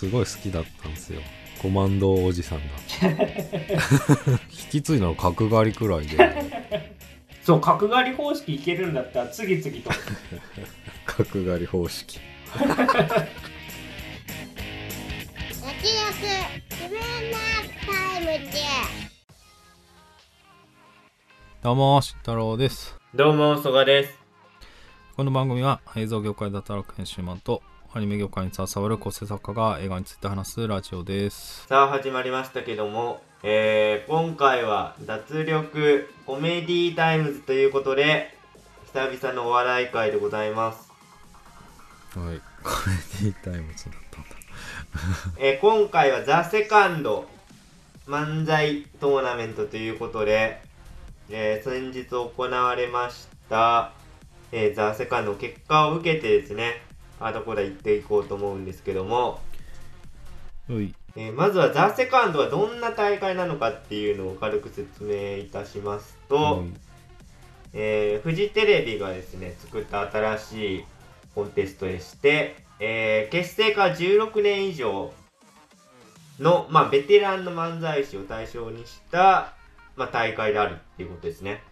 すごい好きだったんですよ。コマンドおじさんが引き継いだの角刈りくらいで。そう角刈り方式いけるんだったら次々と。角刈り方式。どうも慎太郎です。どうも曽我です。この番組は映像業界で働く編集マンとアニメ業界に携わる構成作家が映画について話すラジオです。さあ始まりましたけども、えー、今回は脱力コメディタイムズということで久々のお笑い会でございます、はい。コメディタイムズだったんだ。えー今回はザ・セカンド漫才トーナメントということで、えー先日行われました、えーザ・セカンドの結果を受けてですねあところ行っていこうと思うんですけども、うい。えーまずはザ・セカンドはどんな大会なのかっていうのを軽く説明いたしますと、えーフジテレビがですね作った新しいコンテストでして、えー結成から16年以上の、まあ、ベテランの漫才師を対象にした、まあ、大会であるっていうことですね。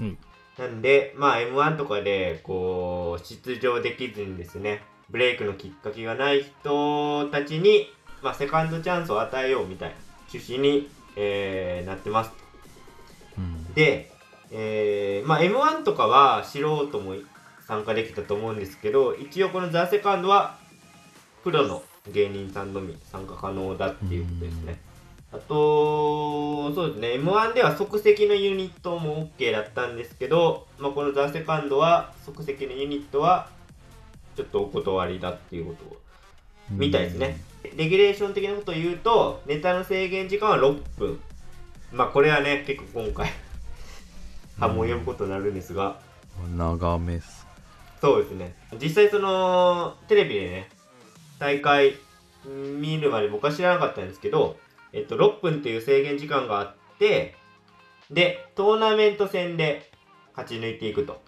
うんなんで、まあ、M1 とかで、こう、出場できずにですね、ブレイクのきっかけがない人たちに、まあ、セカンドチャンスを与えようみたいな趣旨に、えーなってます。うんで、えーまあ、M1 とかは素人も参加できたと思うんですけど、一応このザ・セカンドは、プロの芸人さんのみ参加可能だっていうことですね。あと、そうですね、M1 では即席のユニットも OK だったんですけど、まあ、このザ・セカンドは即席のユニットはちょっとお断りだっていうことをみたいですね。レギュレーション的なことを言うと、ネタの制限時間は6分。まあこれはね、結構今回、波紋を呼ぶことになるんですが、長めっすそうですね。実際その、テレビでね、大会見るまで僕は知らなかったんですけど、えっと、6分っていう制限時間があって、で、トーナメント戦で勝ち抜いていくと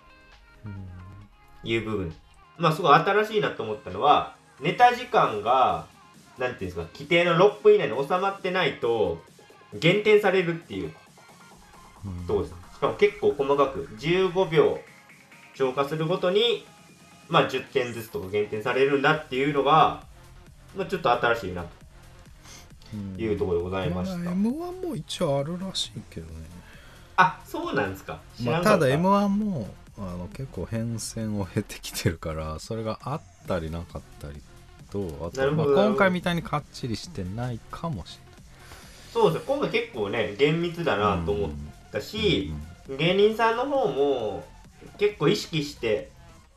いう部分。まあすごい新しいなと思ったのは、ネタ時間が、なんていうんですか、規定の6分以内に収まってないと、減点されるっていううんそうです。しかも結構細かく、15秒超過するごとに、まあ10点ずつとか減点されるんだっていうのが、まあちょっと新しいなというところでございました。まあ M1 も一応あるらしいけどね、あ、そうなんですか。知まあ、た。ただ M1 もあの結構変遷を経てきてるからそれがあったりなかったりとあなと、まあ、今回みたいにかっちりしてないかもしそうです今回結構ね、厳密だれないなと思ったし、うん芸人さんの方も結構意識して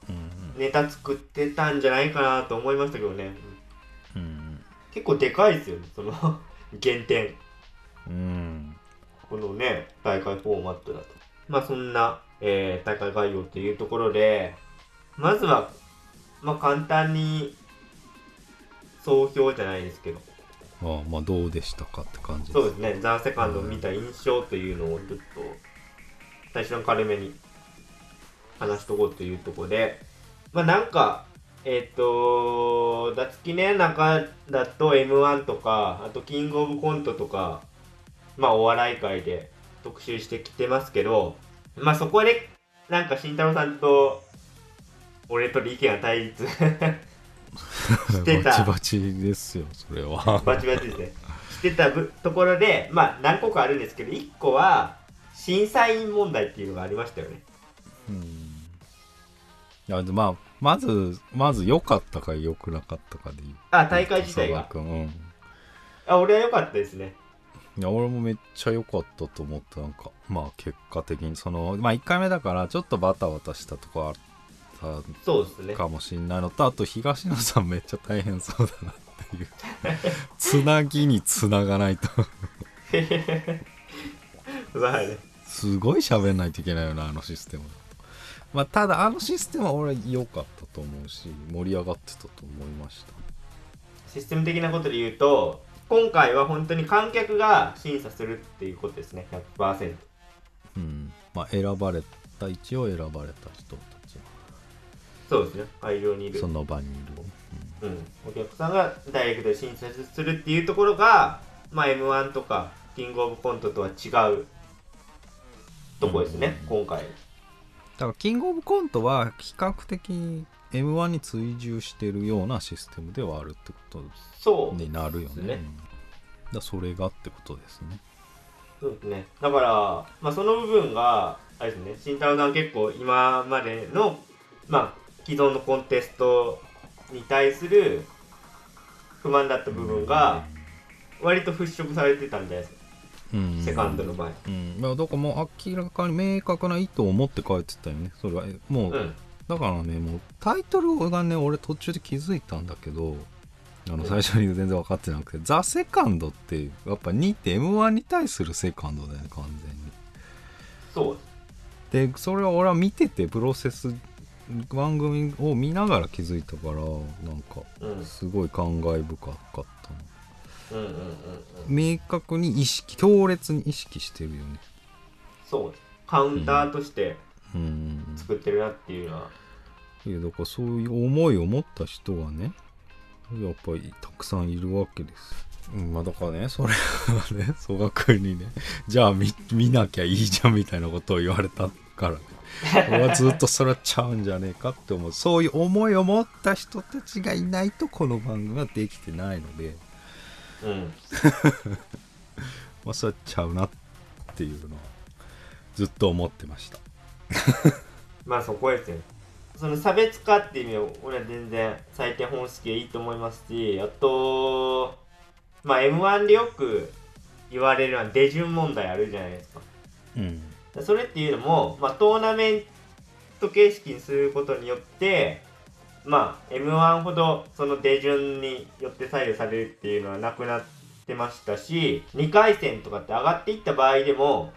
うん。ネタ作ってたんじゃないかなと思いましたけどね。うん結構でかいですよね、その 減点。うん。うんこのね、大会フォーマットだと。まあそんな、えー大会概要というところで、まずは、まあ簡単に、総評じゃないですけど、ああまあどうでしたかって感じそうですね、ザ・セカンドを見た印象というのをちょっと、最初の軽めに話しとこうというところで、まあなんか、えっ、と、ダツキね、中だと M1 とか、あとキングオブコントとか、まあお笑い界で特集してきてますけど、まあそこで、なんか慎太郎さんと、俺と意見が対立 してたバチバチですよそれはバチバチですね。してたぶところで、まあ何個かあるんですけど、1個は審査員問題っていうのがありましたよね。うんいやでまあまずまず良かったか良くなかったかで言うあ、大会自体が？うんあ、俺は良かったですね。いや俺もめっちゃ良かったと思ってなんかまあ結果的にそのまあ1回目だからちょっとバタバタしたとこあったそうですね。かもしんないのとあと東野さんめっちゃ大変そうだなっていう つなぎにつながないと。すごい喋んないといけないよなあのシステムまあただあのシステムは俺良かったと思うし盛り上がってたと思いました。システム的なことで言うと、今回は本当に観客が審査するっていうことですね。100%。うん。まあ選ばれた一応選ばれた人たちそうですね。会場にいる。そ。の場にいる、うん、お客さんがダイレクトで審査するっていうところが、まあ、m 1とかキングオブコントとは違うとこですね、今回だからキングオブコントは比較的 m 1に追従してるようなシステムではあるってことそうになるよね。ね。うん。だそれがってことですね。そうですね。だから、まあ、その部分があれですね。慎太郎さん結構今までの、まあ、既存のコンテストに対する不満だった部分が割と払拭されてたんじゃないです。か、うんセカンドの場合。うん。まあだからもう明らかに明確な意図を持って書いてたよね。それは。えもう、うん。だからねもうタイトルがね俺途中で気づいたんだけどあのうん。最初に全然分かってなくて「ザ・セカンドってやっぱ2って m 1に対するセカンドだよね完全に。そう。でそれは俺は見ててプロセス番組を見ながら気づいたからなんかうん。すごい感慨深かっ明確に意識強烈に意識してるよね。そうカウンターとしてうん。作ってるなっていうのは、いやだからそういう思いを持った人がねやっぱりたくさんいるわけです。うんまあだからねそれはね曽我君にねじゃあ見見なきゃいいじゃんみたいなことを言われたからね。俺はずっとそれはちゃうんじゃねえかって思う。そういう思いを持った人たちがいないとこの番組はできてないのでうん。まあそれはちゃうなっていうのはずっと思ってました。まあそこですよその差別化っていう意味で俺は全然採点方式でいいと思いますしあとまあ m 1でよく言われるのは出順問題あるじゃないですか。うん。それっていうのも、まあ、トーナメント形式にすることによってまあ m 1ほどその出順によって左右されるっていうのはなくなってましたし2回戦とかって上がっていった場合でも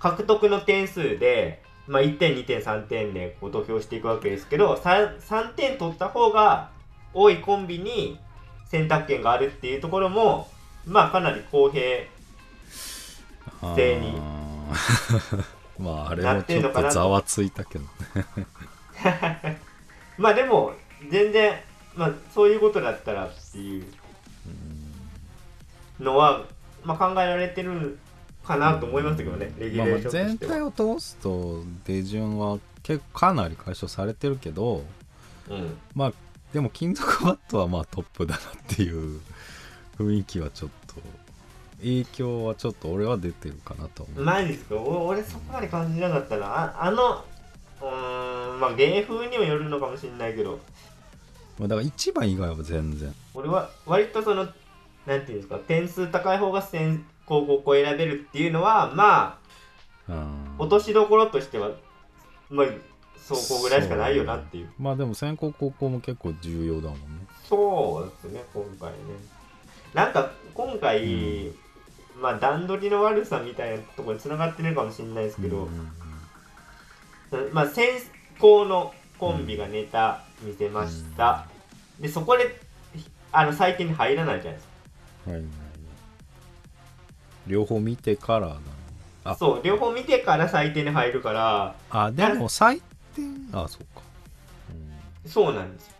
獲得の点数で、まあ、1点2点3点でこう投票していくわけですけど 3, 3点取った方が多いコンビに選択権があるっていうところもまあかなり公平正に まああれもちょっと。ざわついたけどね。まあでも全然、まあ、そういうことだったらっていうのは、まあ、考えられてるかなと思いましたけどね、レギュレーション。全体を通すと出順は結構かなり解消されてるけどうん、まあでも金属バットはまあトップだなっていう雰囲気はちょっと影響はちょっと俺は出てるかなと思う、マジですか？お俺そこまで感じなかったな。ああの、うーん、まあ芸風にもよるのかもしれないけど、まあ、だから1番以外は全然。俺は割とその、なんていうんですか、点数高い方が先高校校選べるっていうのは、まあ、うん。落としどころとしては、まあ、そうこぐらいしかないよなっていう。まあでも先攻高校も結構重要だもんね。そうですね、今回ね。なんか、今回、まあ、段取りの悪さみたいなところに繋がってるかもしれないですけど、うんうんまあ、先行のコンビがネタ見せました。で、そこで、あの、採点に入らないじゃないですうんはいはい。両方見てからだな。そう、両方見てから採点に入るから、あでも採点あそうか、うん。そうなんですよ。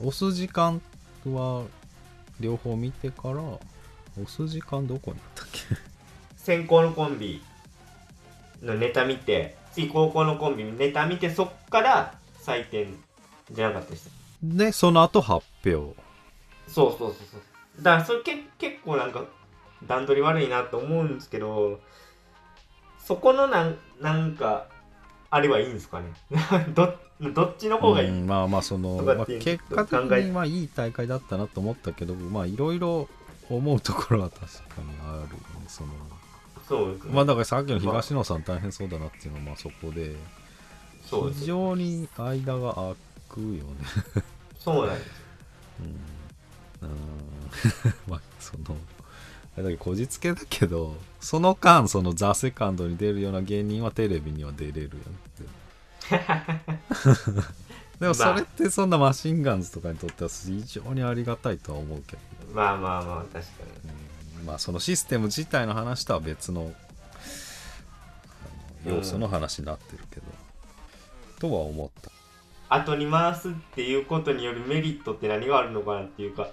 押す時間は両方見てから押す時間どこにあったっけ？先行のコンビのネタ見て、次高校のコンビのネタ見て、そっから採点じゃなかったです。でその後発表そうそうそうそう。だからそれけ結構なんか段取り悪いなと思うんですけど、そこのなんなんか、あれはいいんですかね？どどっちの方がいい、うんまあまあその、まあ、結果的にまあいい大会だったなと思ったけどまあいろいろ思うところは確かにあるよねそのそうですね。まあだからさっきの東野さん大変そうだなっていうのはまあそこで非。常に間が空くよね。そうなんですよ。うん。うん まあそのあれだけどこじつけだけどその間その「ザ・セカンドに出るような芸人はテレビには出れるよね でもそれってそんなマシンガンズとかにとっては非常にありがたいとは思うけど、まあまあまあ、確かに。うん。まあそのシステム自体の話とは別の要素の話になってるけど、とは思った後に回すっていうことによるメリットって何があるのかなっていうか。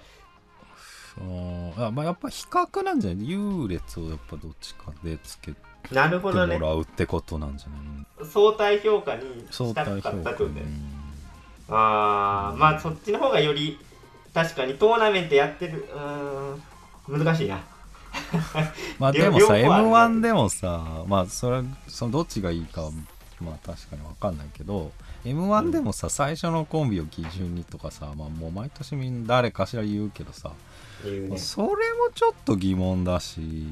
う。んあまあやっぱ比較なんじゃない？優劣をやっぱどっちかでつけてなるほもどねらうってことなんじゃない？相対評価にしたかったってことねあーまあそっちの方がより確かにトーナメントやってる。うーん難しいな。まあでもさ両方ある M1 でもさまあそれそのどっちがいいかはまあ確かに分かんないけど M1 でもさ最初のコンビを基準にとかさまあもう毎年みんな誰かしら言うけどさね。それもちょっと疑問だし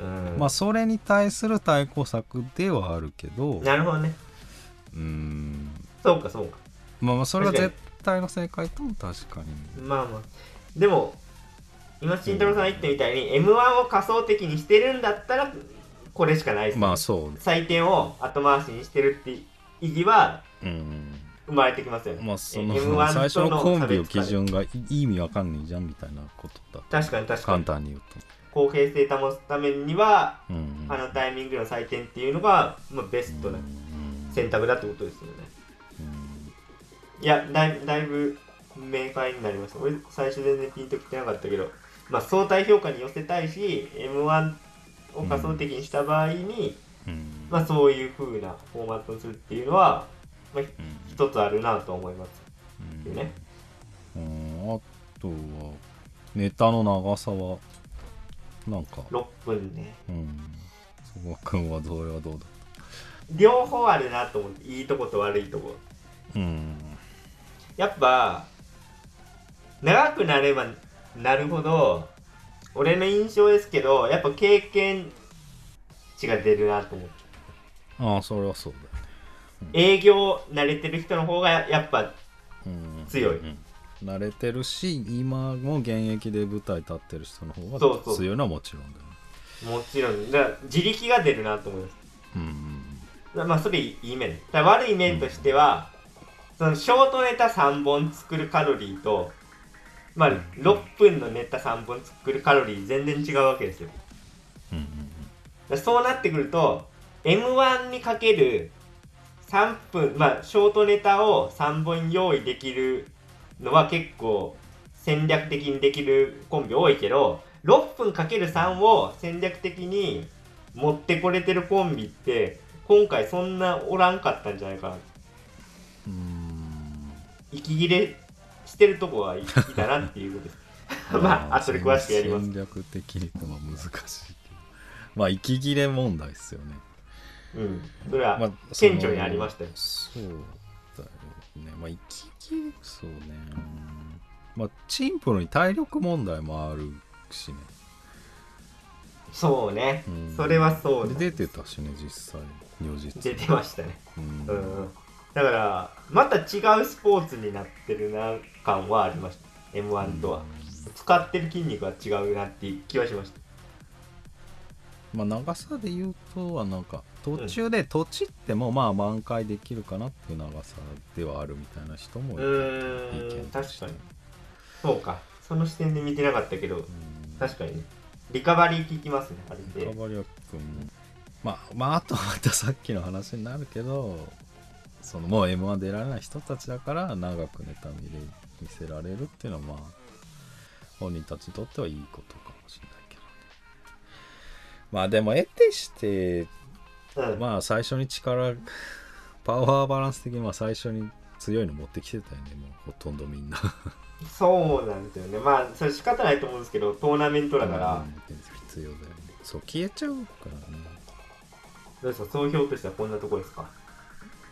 うん。まあそれに対する対抗策ではあるけどなるほどね。うーん。そうかそうか。まあまあそれが確か絶対の正解とも確かに。まあまあ。でも今慎太郎さんが言ったみたいに m 1を仮想的にしてるんだったらこれしかないです、ね。まあそう採点を後回しにしてるって意義はうん。生まれてきますよね、まあその M1 最初のコンビを基準がい意味わかんねえじゃんみたいなことだ確かに確か簡に単に言う公平性保つためにはとうん。あのタイミングの採点っていうのが、まあ、ベストなうん選択だってことですよね。うん。いやだいだいぶ明快になりました。俺最初全然ピンときてなかったけどまあ相対評価に寄せたいし m 1を仮想的にした場合に、うん。まあそういう風なフォーマットをするっていうのは、まあ、うん一つあるなと思います。うん。よね。うん。あとはネタの長さはなんか。6分ね。うん。そば君はどれはどうだ両方あるなと思っていいとこと悪いとこ。うん。やっぱ長くなればなるほど俺の印象ですけどやっぱ経験値が出るなと思って。ああそれはそうだ営業慣れてる人の方がやっぱうん。強い。うん慣れてるし今も現役で舞台立ってる人の方そうそう。が強いのはもちろんだよね。もちろん。だ自力が出るなと思います。うんまあそれいい面。だ悪い面としては、そのショートネタ3本作るカロリーとまあ6分のネタ3本作るカロリー全然違うわけですよ。うんうんだからそうなってくると m 1にかける3分まあショートネタを3本用意できるのは結構戦略的にできるコンビ多いけど6分かける3を戦略的に持ってこれてるコンビって今回そんなおらんかったんじゃないかな。うん息切れしてるとこはいいたなっていうことです。まあ後で詳しくやります。戦略的にとは難しいけど。まあ息切れ問題ですよねうん。それはまあ顕著にありましたよ。そうだよね。まあ息切れそうね。まあシンプルに体力問題もあるしね、そうね。うん。それはそうねで出てたしね実際。如実出てましたね。うん。うん。だからまた違うスポーツになってるな感はありました。m 1とは。使ってる筋肉が違うなっていう気はしましたまあ長さで言うとはなんか途中で土地ってもまあ挽回できるかなっていう長さではあるみたいな人もいうたーん意見確かに。そうか。その視点で見てなかったけどうん。確かにね。リカバリー効きますねあれでカバリア君もまあまああとはまたさっきの話になるけどそのもう m 1出られない人たちだから長くネタ見れ見せられるっていうのはまあ本人たちにとってはいいことかもしれないまあでも得てしてうんまあ最初に力パワーバランス的にまあ最初に強いの持ってきてたよねもうほとんどみんな。そうなんですよね。まあそれ仕方ないと思うんですけどトーナメントだから、うん必要だよね。そう消えちゃうからね。どうですか？総評としてはこんなところですか？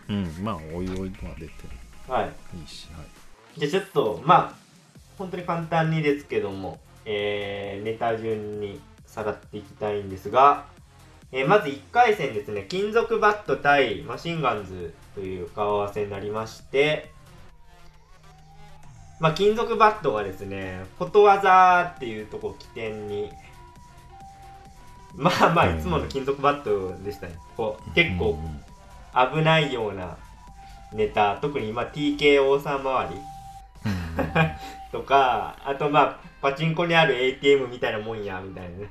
うんまあおいおいまあ出てはい。いいしはい。じゃあちょっとまあ本当に簡単にですけども、えーネタ順にさらっていきたいんですが、えーまず1回戦ですね。金属バット対マシンガンズという顔合わせになりましてまあ金属バットがですねことわざっていうとこを起点にまあまあいつもの金属バットでしたね。こう結構うん危ないようなネタ特に今 TKO さん周り とかあとまあパチンコにある ATM みたいなもんやみたいなね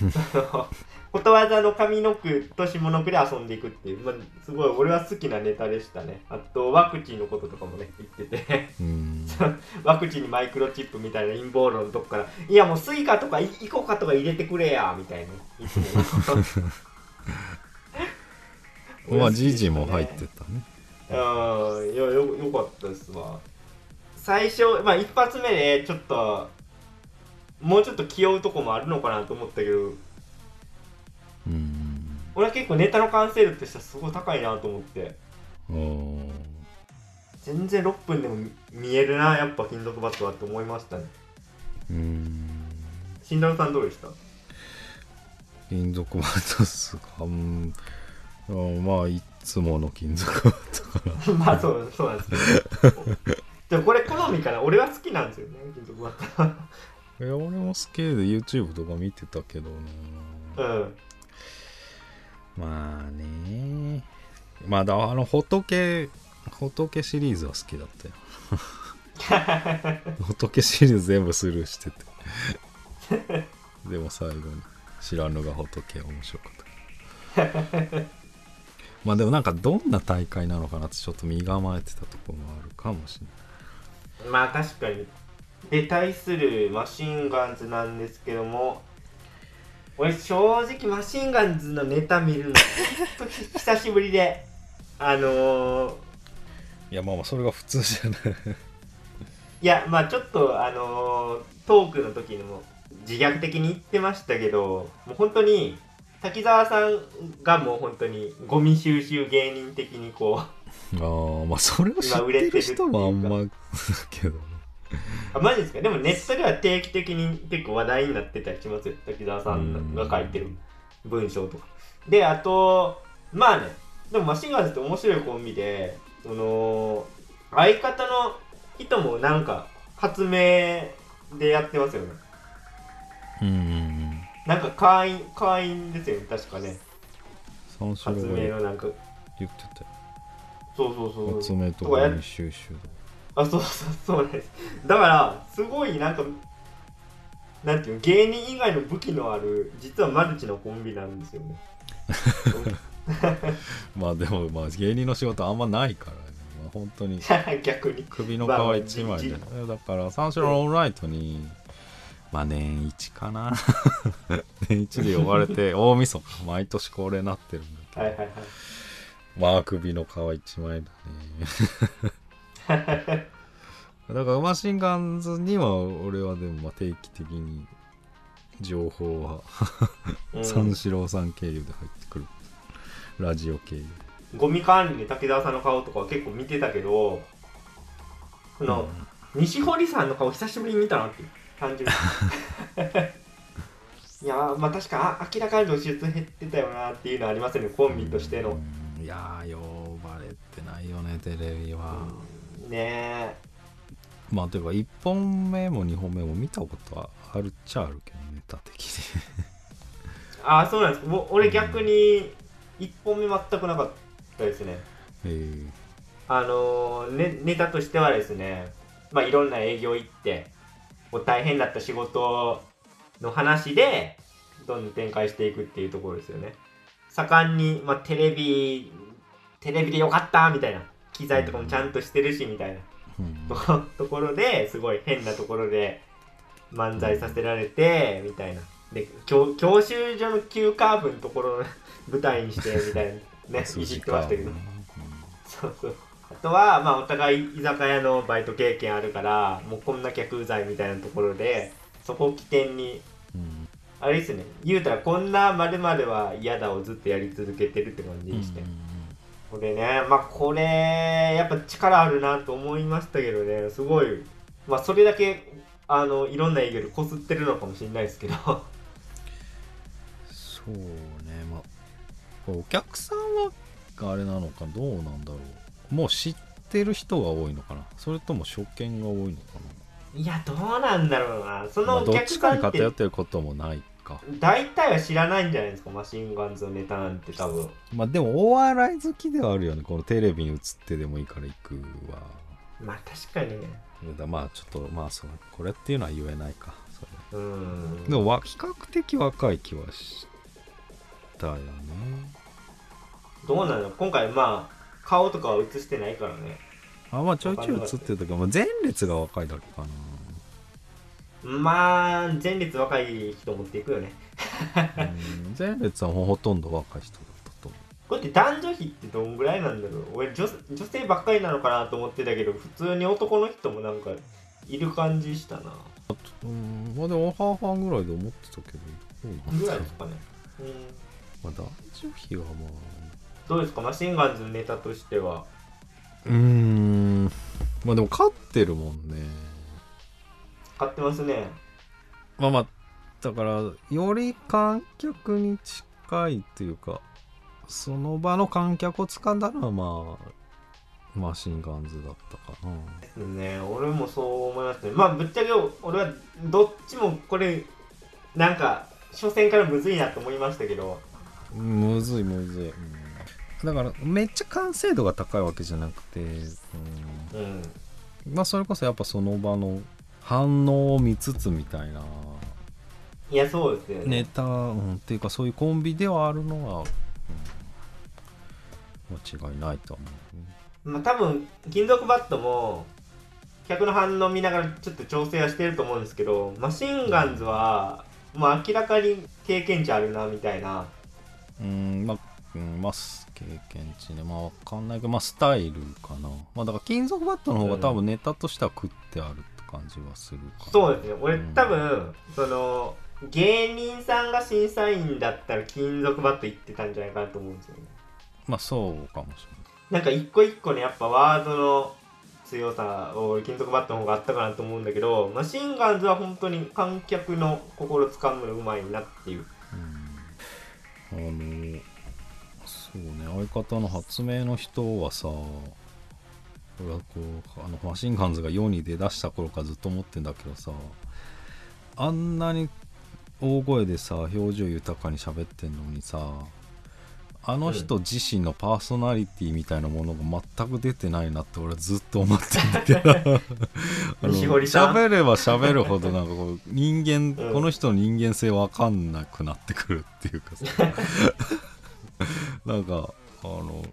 ことわざの上の句と下の句で遊んでいくっていう、まあ、すごい俺は好きなネタでしたね。あとワクチンのこととかもね言ってて。うん。ワクチンにマイクロチップみたいな陰謀論のとこからいやもうスイカとかイコカとか入れてくれやみたいな。まあジジも入ってたね。うん。いやよよかったですわ。最初まあ一発目でちょっともうちょっと気負うとこもあるのかなと思ったけど。うん。俺は結構ネタの完成度としてはすごい高いなと思って。全然6分でも見見えるなやっぱ金属バットはって思いましたね。うん。慎太郎さんどうでした？金属バットっすか？うん。あまあいつもの金属バットか まあそうそうなんですけど。でもこれ好みかな俺は好きなんですよね金属バットらいや俺も好きで YouTube とか見てたけどねうん。まあね。まあだあの仏仏シリーズは好きだったよ。仏シリーズ全部スルーしてて。でも最後に知らぬが仏面白かった。まあでもなんかどんな大会なのかなってちょっと身構えてたところもあるかもしれない。まあ確かにで対するマシンガンズなんですけども俺正直マシンガンズのネタ見るの 久しぶりであのー、いやまあまあそれが普通じゃない。いやまあちょっとあのートークの時にも自虐的に言ってましたけどもう本当に滝沢さんがもう本当にゴミ収集芸人的にこうああまあそれを知ってる人もあんまだ けど。ねあマジですか？でもネットでは定期的に結構話題になってたりしますよ。滝沢さんが書いてる文章とか。であとまあねでもマシンガンズって面白いコンビでその相方の人もなんか発明でやってますよね。うんうんうん。なんか会員会員ですよね確かね。発明のなんか。言ってたよ。そうそうそう。発明ととか収集あそうそうそうなんです。だからすごいなんかなんていうの芸人以外の武器のある実はマルチのコンビなんですよね。まあでもまあ芸人の仕事あんまないからね、まあ、本当に 逆に。首の皮一枚で、まあだから三四郎のオンライトにまあ年一かな。年一で呼ばれて大晦日毎年恒例になってるんだけど、はいはいはい。まあ首の皮一枚だね だからマシンガンズには俺はでもまあ定期的に情報はうん。三四郎さん経由で入ってくるラジオ経由。ゴミ管理で滝沢さんの顔とかは結構見てたけどその、西堀さんの顔久しぶりに見たなって単純にいやーまあ確かあ明らかに露出減ってたよなっていうのはありますよねコンビとしての、うん。いやー呼ばれてないよねテレビは、ね。まあていうか1本目も2本目も見たことはあるっちゃあるけどネタ的に。えああそうなんです。俺逆に1本目全くなかったですね。え。ーあのーね、ネタとしてはですね、まあ、いろんな営業行ってこう大変だった仕事の話でどんどん展開していくっていうところですよね。盛んに、まあ、テレビテレビでよかったみたいな機材とかもちゃんとしてるしみたいな。うん。とところですごい変なところで漫才させられてみたいな。で教教習所の急カーブのところを舞台にしてみたいな。ねいじってましたけどそうそう。あとは、まあ、お互い居酒屋のバイト経験あるからもうこんな客うざいみたいなところでそこを起点にうん。あれですね。言うたらこんなは嫌だをずっとやり続けてるって感じにして、これねまあこれやっぱ力あるなと思いましたけどねすごい。まあそれだけあのいろんな営業でこすってるのかもしれないですけど。そうねまあお客さんはあれなのかどうなんだろう。もう知ってる人が多いのかな。それとも初見が多いのかいやどうなんだろうな。そな、まあ、のおどっちかに客さんって偏ってることもないか。大体は知らないんじゃないですか？マシンガンズのネタなんて多分。まあでもお笑い好きではあるよね。このテレビに映ってでもいいから行くは。まあ確かにね。だまあちょっとまあそうこれっていうのは言えないか。それうん。でもわ比較的若い気はしたよね。どうなの今回まあ顔とかは映してないからね。あまあちょいちょい映ってる時は、まあ、前列が若いだけかなまあ前列若い人持っていくよね。うん前列はほとんど若い人だったと思これって男女比ってどんぐらいなんだろう。俺女女性ばっかりなのかなと思ってたけど普通に男の人もなんかいる感じしたな。ううんまあでも半々ぐらいで思ってたけど多いなぐらいですかね。うん。まあ男女比はまあ。どうですか？マシンガンズのネタとしては。うーん。まあでも勝ってるもんね買ってますね。まあまあだからより観客に近いというかその場の観客を掴んだのはまあマシンガンズだったかな。ね。俺もそう思いますね。まあぶっちゃけ俺はどっちもこれなんか初戦からむずいなと思いましたけど。むずいむずい、うんだからめっちゃ完成度が高いわけじゃなくて、うん。うん。まあそれこそやっぱその場の反応を見つつみたいな。いやそうですよね。ネタ、うん、っていうかそういうコンビではあるのは、うん、間違いないと思う、まあ多分金属バットも客の反応見ながらちょっと調整はしてると思うんですけどマシンガンズはもう明らかに経験値あるなみたいな。うんまあ、うん、まあす経験値ね。まあわかんないけどまあスタイルかな。まあだから金属バットの方が多分ネタとしては食ってある感じはするそうですね。俺うん。多分その芸人さんが審査員だったら金属バット行ってたんじゃないかなと思うんですよね。まあそうかもしなんか一個一個ねやっぱワードの強さを金属バットの方があったかなと思うんだけどマシンガンズは本当に観客の心つかむのうまいなっていう。れない、うん、あのそうね。相方の発明の人はさ俺はこうあのマシンガンズが世に出だした頃からずっと思ってんだけどさあんなに大声でさ表情豊かに喋ってんのにさあの人自身のパーソナリティみたいなものが全く出てないなって俺はずっと思ってんだけど。喋れば喋るほどなんかこう人間、うん。この人の人間性わかんなくなってくるっていうかさ。なんかあの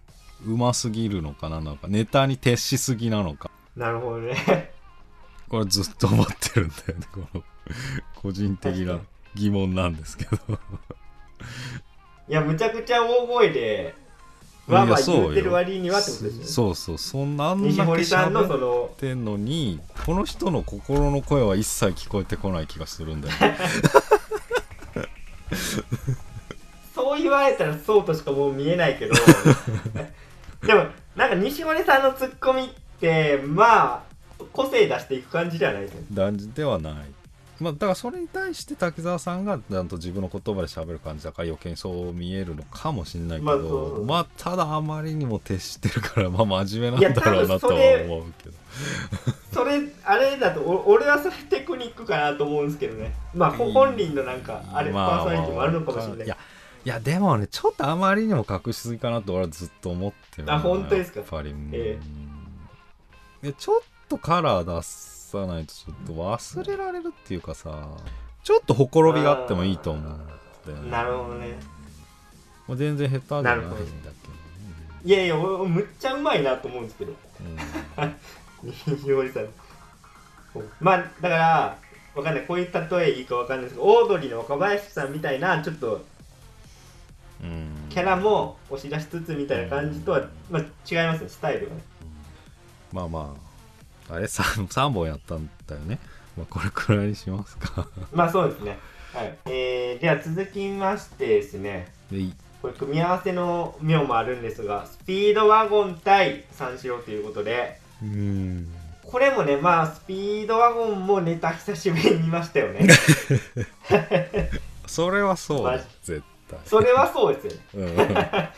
うますぎるのかななんかネタに徹しすぎなのか。なるほどね。これずっと思ってるんだよねこの個人的な疑問なんですけど。いやむちゃくちゃ大声でわーわー言ってる割にはってことですよね。そうそうそんなあんだけ喋っのてんのにこの人の心の声は一切聞こえてこない気がするんだよね。そう言われたらそうとしかもう見えないけどでもなんか西堀さんのツッコミってまあ個性出していく感じじゃないですか。断じではない。まあだからそれに対して滝沢さんがちゃんと自分の言葉で喋る感じだから余計にそう見えるのかもしれないけまあまあただあまりにも徹してるからまあ真面目なんだろうなとは思うけど。それ あれだとお俺はそれテクニックかなと思うんですけどね。まあほ本人のなんかあれ、まパーソナリティもあるのかもしれない。いやいやでもねちょっとあまりにも隠しすぎかなと俺はずっと思ってるなあ本当ですか？やっぱりう。んえ。いやちょっとカラー出さないとちょっと忘れられるっていうかさちょっとほころびがあってもいいと思うんねなるほどね。もう全然下手じゃないんだけどね。いやいや俺むっちゃうまいなと思うんですけど。うん。さん。まあだからわかんない。こういう例えいいかわかんないですけどオードリーの若林さんみたいなちょっとうんキャラも押し出しつつみたいな感じとは、まあ、違いますねスタイルがね。まあまあ。あれ 3, 三本やったんだよね、まあ、これくらいにしますか。まあそうですね。はい。えー、では続きましてですね。これ組み合わせの妙もあるんですがスピードワゴン対三四郎ということでうん。これもねまあスピードワゴンもネタ久しぶりに見ましたよね。それはそう絶対。それはそうですよね。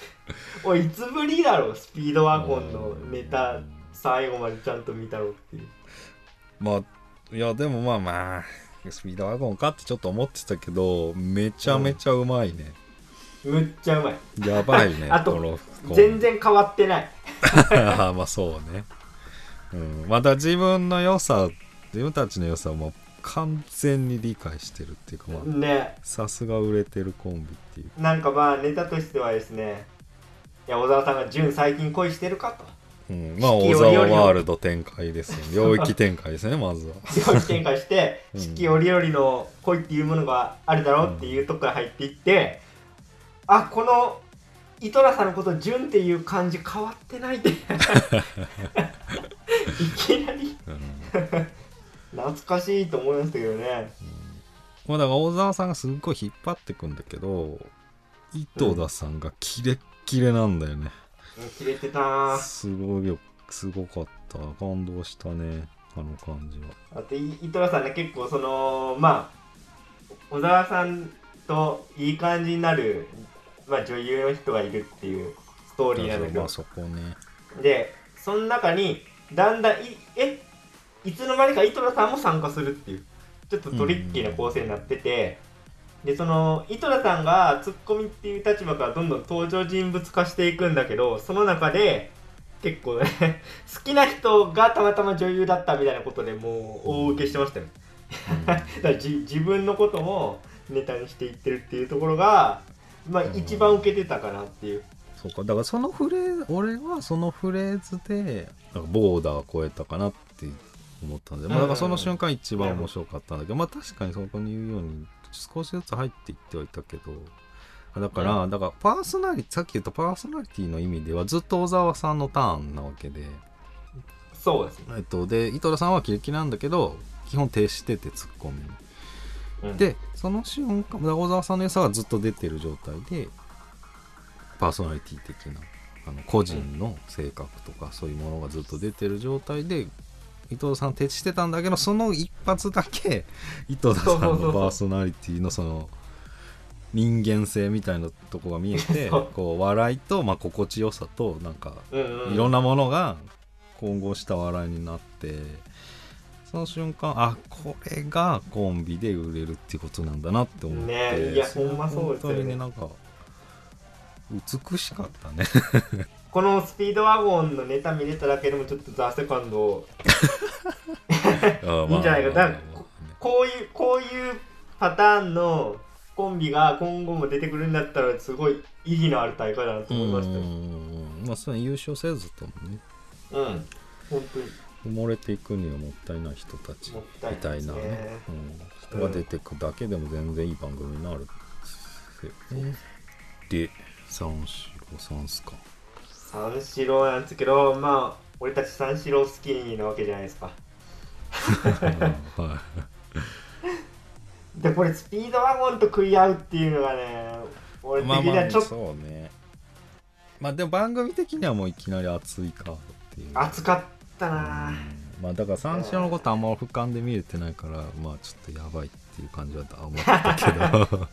うん。おいいつぶりだろうスピードワゴンのネタ最後までちゃんと見たろうっていう。まあいやでもまあまあスピードワゴンかってちょっと思ってたけどめちゃめちゃうまいね、むっちゃうまい。やばいねあと全然変わってない。まあそうね、うん、また自分の良さ自分たちの良さも完全に理解してるっていうかまあね。さすが売れてるコンビ。っていう。なんかまあネタとしてはですねいや小沢さんが「潤最近恋してるか?」と。うん、まあ小沢ワールド展開ですね。領域展開ですねまずは。領域展開して うん。四季折々の恋っていうものがあるだろうっていうとこから入っていってあこの井戸田さんのことを潤っていう感じ変わってないって。いきなり。うん。懐かしいと思いましたけどねまあだから小沢さんがすっごい引っ張ってくんだけど井戸田さんがキレッキレなんだよね、切れてたなすごいよすごかった。感動したねあの感じは。あとい井戸田さんね結構そのまあ小沢さんといい感じになる、まあ、女優の人がいるっていうストーリーなんだけど。まあそこね。でその中にだんだんいえ？いつの間にか井戸田さんも参加するっていうちょっとトリッキーな構成になってて、でその井戸田さんがツッコミっていう立場からどんどん登場人物化していくんだけどその中で結構ね 好きな人がたまたま女優だったみたいなことでもう大受けしてましたよ。だからじ自分のこともネタにしていってるっていうところが、まあ、うん。一番受けてたかなっていう。そうか。だからそのフレーズ俺はそのフレーズでボーダー超えたかなって思ったんで、まあ、だからその瞬間一番面白かったんだけど、まあ確かにそこに言うように少しずつ入っていってはいたけどだから、だからパーソナリティさっき言ったパーソナリティの意味ではずっと小沢さんのターンなわけで、そうですね、えっと、で井戸田さんはキレキレなんだけど基本停止しててツッコミ。に。うん。でその瞬間小沢さんの良さはずっと出てる状態でパーソナリティ的なあの個人の性格とかそういうものがずっと出てる状態で伊藤さん徹してたんだけどその一発だけ 井戸田さんのパーソナリティのその人間性みたいなとこが見えて こう笑いと、まあ、心地よさとなんかいろんなものが混合した笑いになってその瞬間あこれがコンビで売れるってことなんだなって思って、ねいやほんまそうですよね。本当にねなんか美しかったねこのスピードワゴンのネタ見れただけでもちょっとザ・セカンドいいんじゃないか。だこういうこういうパターンのコンビが今後も出てくるんだったらすごい意義のある大会だなと思いました。ようん。まあそれ優勝せずともね。うん。本当に。埋もれていくにはもったいない人たちみたいなね。ね、うん、人が出てくだけでも全然いい番組になるんですよね。で三四郎さんっすか三四郎なんですけどまあ俺たち三四郎好きなわけじゃないですか。は でこれスピードワゴンと食い合うっていうのがね俺い、的まあまあにはちょっとそうね。まあでも番組的にはもういきなり熱いカードっていう。熱かったな。うん。まあだから三四郎のことあんま俯瞰で見れてないからまあちょっとやばいっていう感じは思ったけど。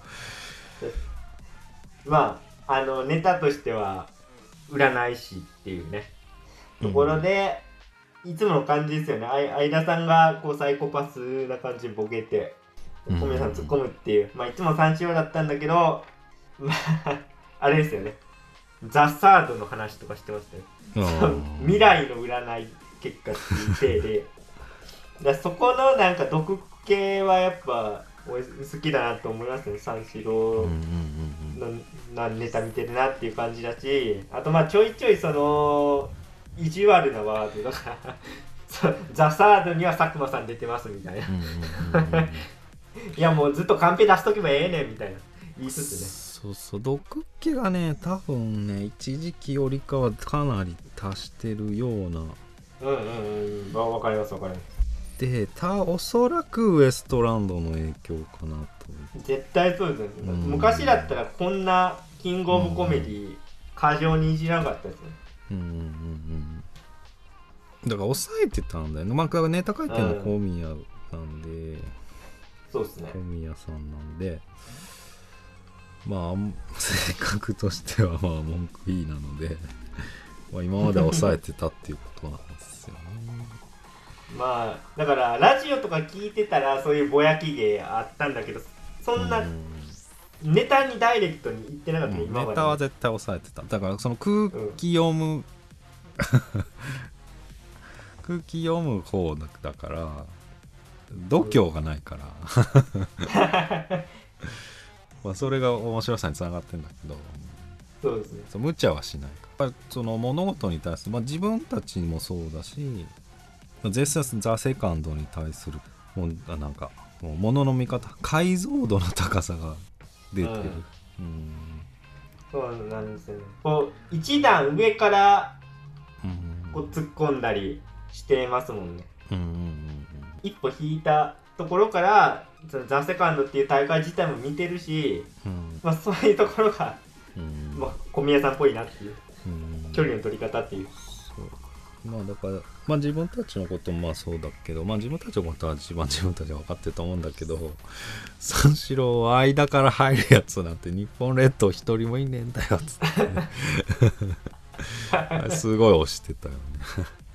まああのネタとしては占い師っていうねところで、いつもの感じですよね。相田さんがこうサイコパスな感じでボケてうん。小宮さん突っ込むっていう、まあいつも三四郎だったんだけどまあ あれですよね。ザ・サードの話とかしてましたよ。うん。未来の占い結果っていう体で。だそこのなんか毒系はやっぱ俺好きだなと思いますね。三四郎うんうんうんうん。のなネタ見てるなっていう感じだしあとまあちょいちょいその意地悪なワードだか ザ・サードには佐久間さん出てますみたいな。いやもうずっとカンペ出しとけばええねんみたいな言いつつね。そうそう毒気がね多分ね一時期よりかはかなり達してるようなうんうんうん。わわかりますわかります。でたおそらくウエストランドの影響かなと。絶対そうですよ、うん。昔だったらこんなキングオブコメディ過剰にいじらなかったですね。うんうんうん。うんだから抑えてたんだよね。まあネタ書いてるの小宮なんで、そうですね小宮さんなんでまあ性格としてはまあ文句いいなので、まあ、今までは抑えてたっていうことなんですよねまあだからラジオとか聞いてたらそういうぼやき芸あったんだけどそんなうんネタにダイレクトに言ってなかった、うん今まで。ネタは絶対抑えてた。だからその空気読む、空気読む方だから度胸がないから。まあそれが面白さにつながってんだけど。そうですね。そう無茶はしないやっぱりその物事に対する、まあ、自分たちもそうだし絶賛ザ・セカンドに対するもうあなんかもう物の見方解像度の高さが出てる、うん。そうなんですよね。こう一段上からうん。こう突っ込んだりしてますもんね。うんうん一歩引いたところからそのザ・セカンドっていう大会自体も見てるし、うん。まあ、そういうところが、うん。まあ、小宮さんっぽいなっていううん。距離の取り方っていう。そうまあだから、まあ、自分たちのこともまあそうだけど、まあ、自分たちのことは一番自分たちは分かってると思うんだけど三四郎間から入るやつなんて日本列島一人もいねえんだよっつって。ね すごい押してたよね。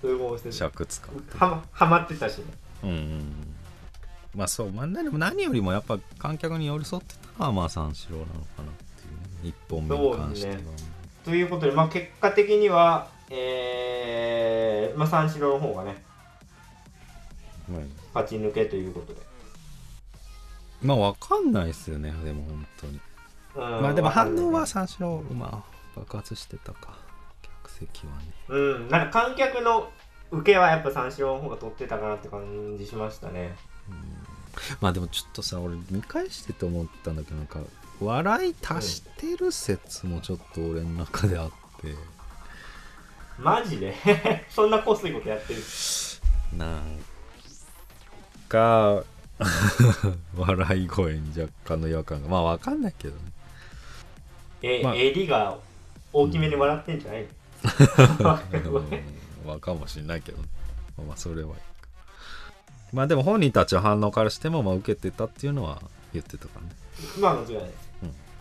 すごいしてる尺使って。はまはまってたしね。うんうん。まあそうまあ何よりもやっぱ観客に寄り添ってたのはまあ三四郎なのかなっていうね。一本目に関しては、そうということで、まあ、結果的にはえー、まあ三四郎の方がねうん。勝ち抜けということで、まあわかんないですよねでも本当に。うんまあでも反応はわ三四郎まあ爆発してたか。客席はね。うんなんか観客の受けはやっぱ三四郎の方が取ってたかなって感じしましたね。まあでもちょっとさ俺見返してて思ったんだけどなんか笑い足してる説もちょっと俺の中であって、マジで？そんなこすいことやってる？なんか 笑い声に若干の違和感が。まあわかんないけどね。え、まあ。襟が大きめに笑ってんじゃないの、うんわかもしんないけどね。まあまあそれはいいか。まあでも本人たちの反応からしてもまあ受けてたっていうのは言ってたからね。まあ間違いないです、うん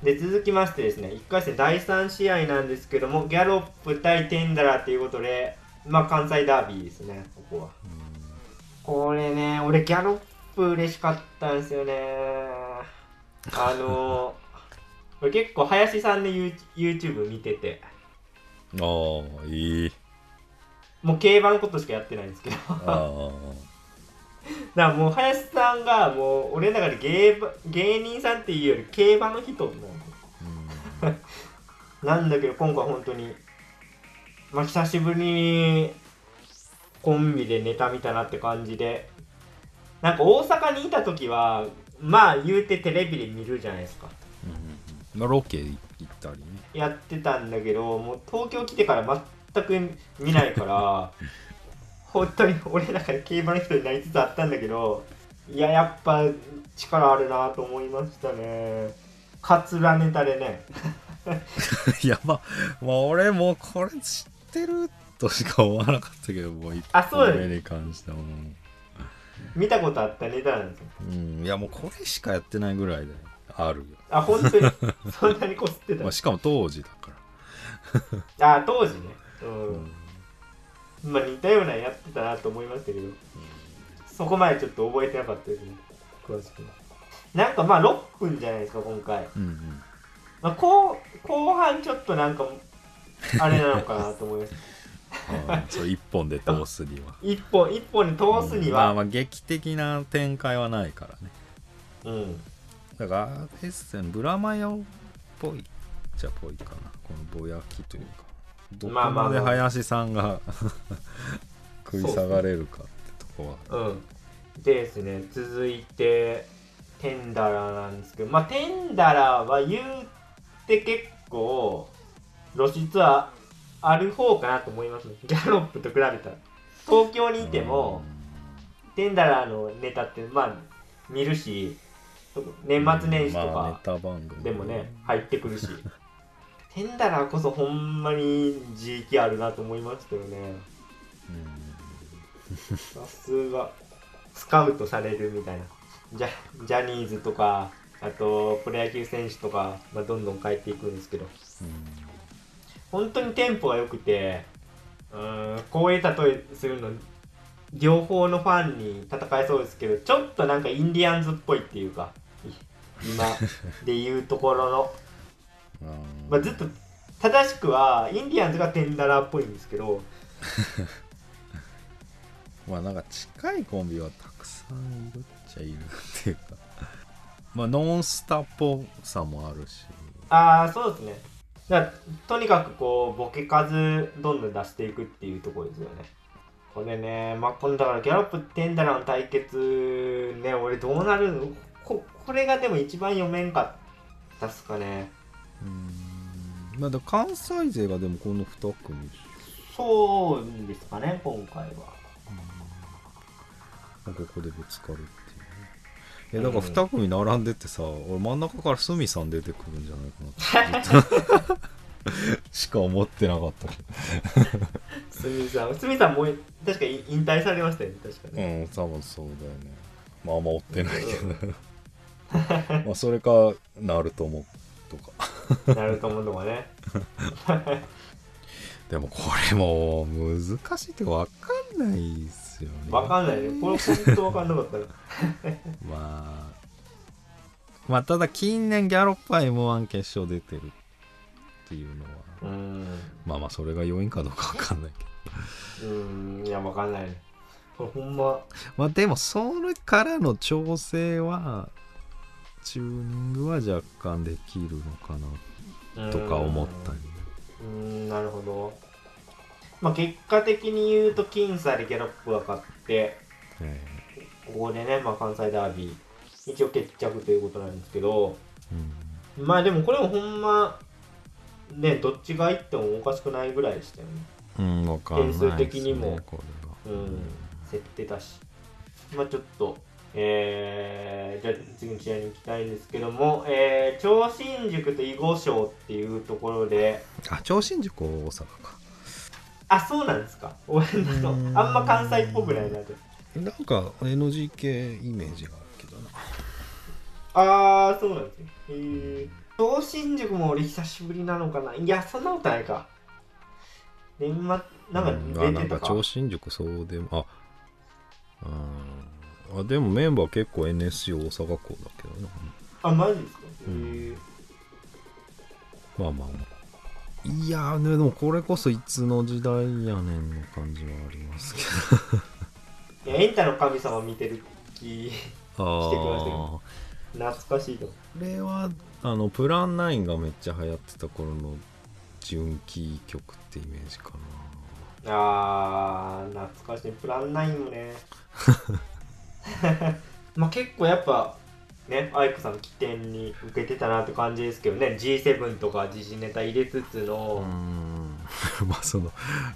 で続きましてですね1回戦第3試合なんですけどもギャロップ対テンダラーということでまあ関西ダービーですねここは。これね俺ギャロップ嬉しかったんですよね。あの 俺結構林さんの You- YouTube 見てて。ああいい。もう競馬のことしかやってないんですけど。ああだからもう林さんがもう俺の中で芸馬芸人さんっていうより競馬の人なんですなんだけど今回本当にまあ久しぶりにコンビでネタ見たなって感じで。なんか大阪にいた時はまあ言うてテレビで見るじゃないですか。まあロケ行ったりね。やってたんだけどもう東京来てから全く見ないから 本当に俺の中で競馬の人になりつつあったんだけどいややっぱ力あるなと思いましたね。カツラネタでね。いやまあまあ俺もうこれ知ってるとしか思わなかったけどもう一あそうだね。本目に関してはも見たことあったネタなんですよ。う、うん、いやもうこれしかやってないぐらいであるよ、あ本当に？そんなにこすってたまあ、しかも当時だから。あ当時ね。う、うんんまあ似たようなのやってたなと思いましたけど、そこまでちょっと覚えてなかったですね。詳しくなんかまあ6分じゃないですか今回。うんうん。まあ、後後半ちょっとなんかあれなのかなと思います。そう一本で通すには。一本一本に通すには。まあまあ劇的な展開はないからね。うん。だからあれですよねブラマヨっぽいじゃっぽいかな。このぼやきというかどこまで林さんが食い下がれるかってとこは。うんでですね。続いてテンダラーなんですけどまあテンダラーは言うて結構露出はある方かなと思います。ね ギャロップと比べたら。東京にいてもテンダラーのネタってまあ見るし年末年始とか、でもね入ってくるしテンダラーこそほんまに自力あるなと思いましたよね。さすが。スカウトされるみたいな。ジャジャニーズとかあとプロ野球選手とか、まあ、どんどん変えていくんですけど。本当にテンポが良くてうーんこういう例えするの両方のファンに戦えそうですけどちょっとなんかインディアンズっぽいっていうかい今でいうところのうんまあ、ずっと正しくはインディアンズがテンダラーっぽいんですけど。まあなんか近いコンビはたくさんいるっちゃいるっていうか。まあノンスタっぽさもあるし。ああそうですね。だとにかくこうボケ数どんどん出していくっていうところですよね。これねまあ今度だからギャロップテンダラの対決ね俺どうなるの？ここれがでも一番読めんかったっすかねうん。まあだ関西勢がでもこの2組。そうですかね今回は。ここでぶつかるっていう。ねいやだから2組並んでてさ、俺真ん中から鷲見さん出てくるんじゃないかなって。しか思ってなかったけすみさん。すみさんもう確かに引退されましたよね確かどね、うん多分そうだよね。まああんま追ってないけど。まあそれかナルトもとか。なると思うのがね。でもこれも難しいってか分かんないっすよね。わかんないねこれ本当わかんなかったな まあまあただ近年ギャロップは m 1決勝出てるっていうのは。うん。まあまあそれが要因かどうか分かんないけど。うんいやわかんない。ねこれほんま。まあでもそれからの調整はチューニングは若干できるのかなとか思ったり。うーんなるほど。まあ結果的に言うと僅差でギャロップが勝ってえここでね、まあ、関西ダービー一応決着ということなんですけどえまあでもこれもほんまねどっちがいってもおかしくないぐらいでしたよね。うん、うん、分かんないです、ね、点数的にも。うん競ってたし。まあちょっとえー、じゃあ次の試合に行きたいんですけども、えー、超新塾と囲碁賞っていうところで。あ超新塾大阪か。あそうなんですか。俺のうん。あんま関西っぽくないなと。なんか NG 系イメージがあるけどな。ああそうなんですね。へえ超新塾も俺久しぶりなのかな。いやそんなことないか。年末なんかうんあなんか。出てたか超新塾そうでもあうんあでもメンバー結構 NSC 大阪校だけどな。あマジですか？へうん。えまあまあまあ。いやーねでもこれこそいつの時代やねんの感じはありますけ いやエンタの神様見てる気どしてきましたあよ懐かしいとこれはあのプラン9がめっちゃ流行ってた頃の純キー曲ってイメージかあー懐かしい。プラン9もね まあ結構やっぱねアイクさんの起点に受けてたなって感じですけどね。G7 とか時事ネタ入れつつの、ん。まあその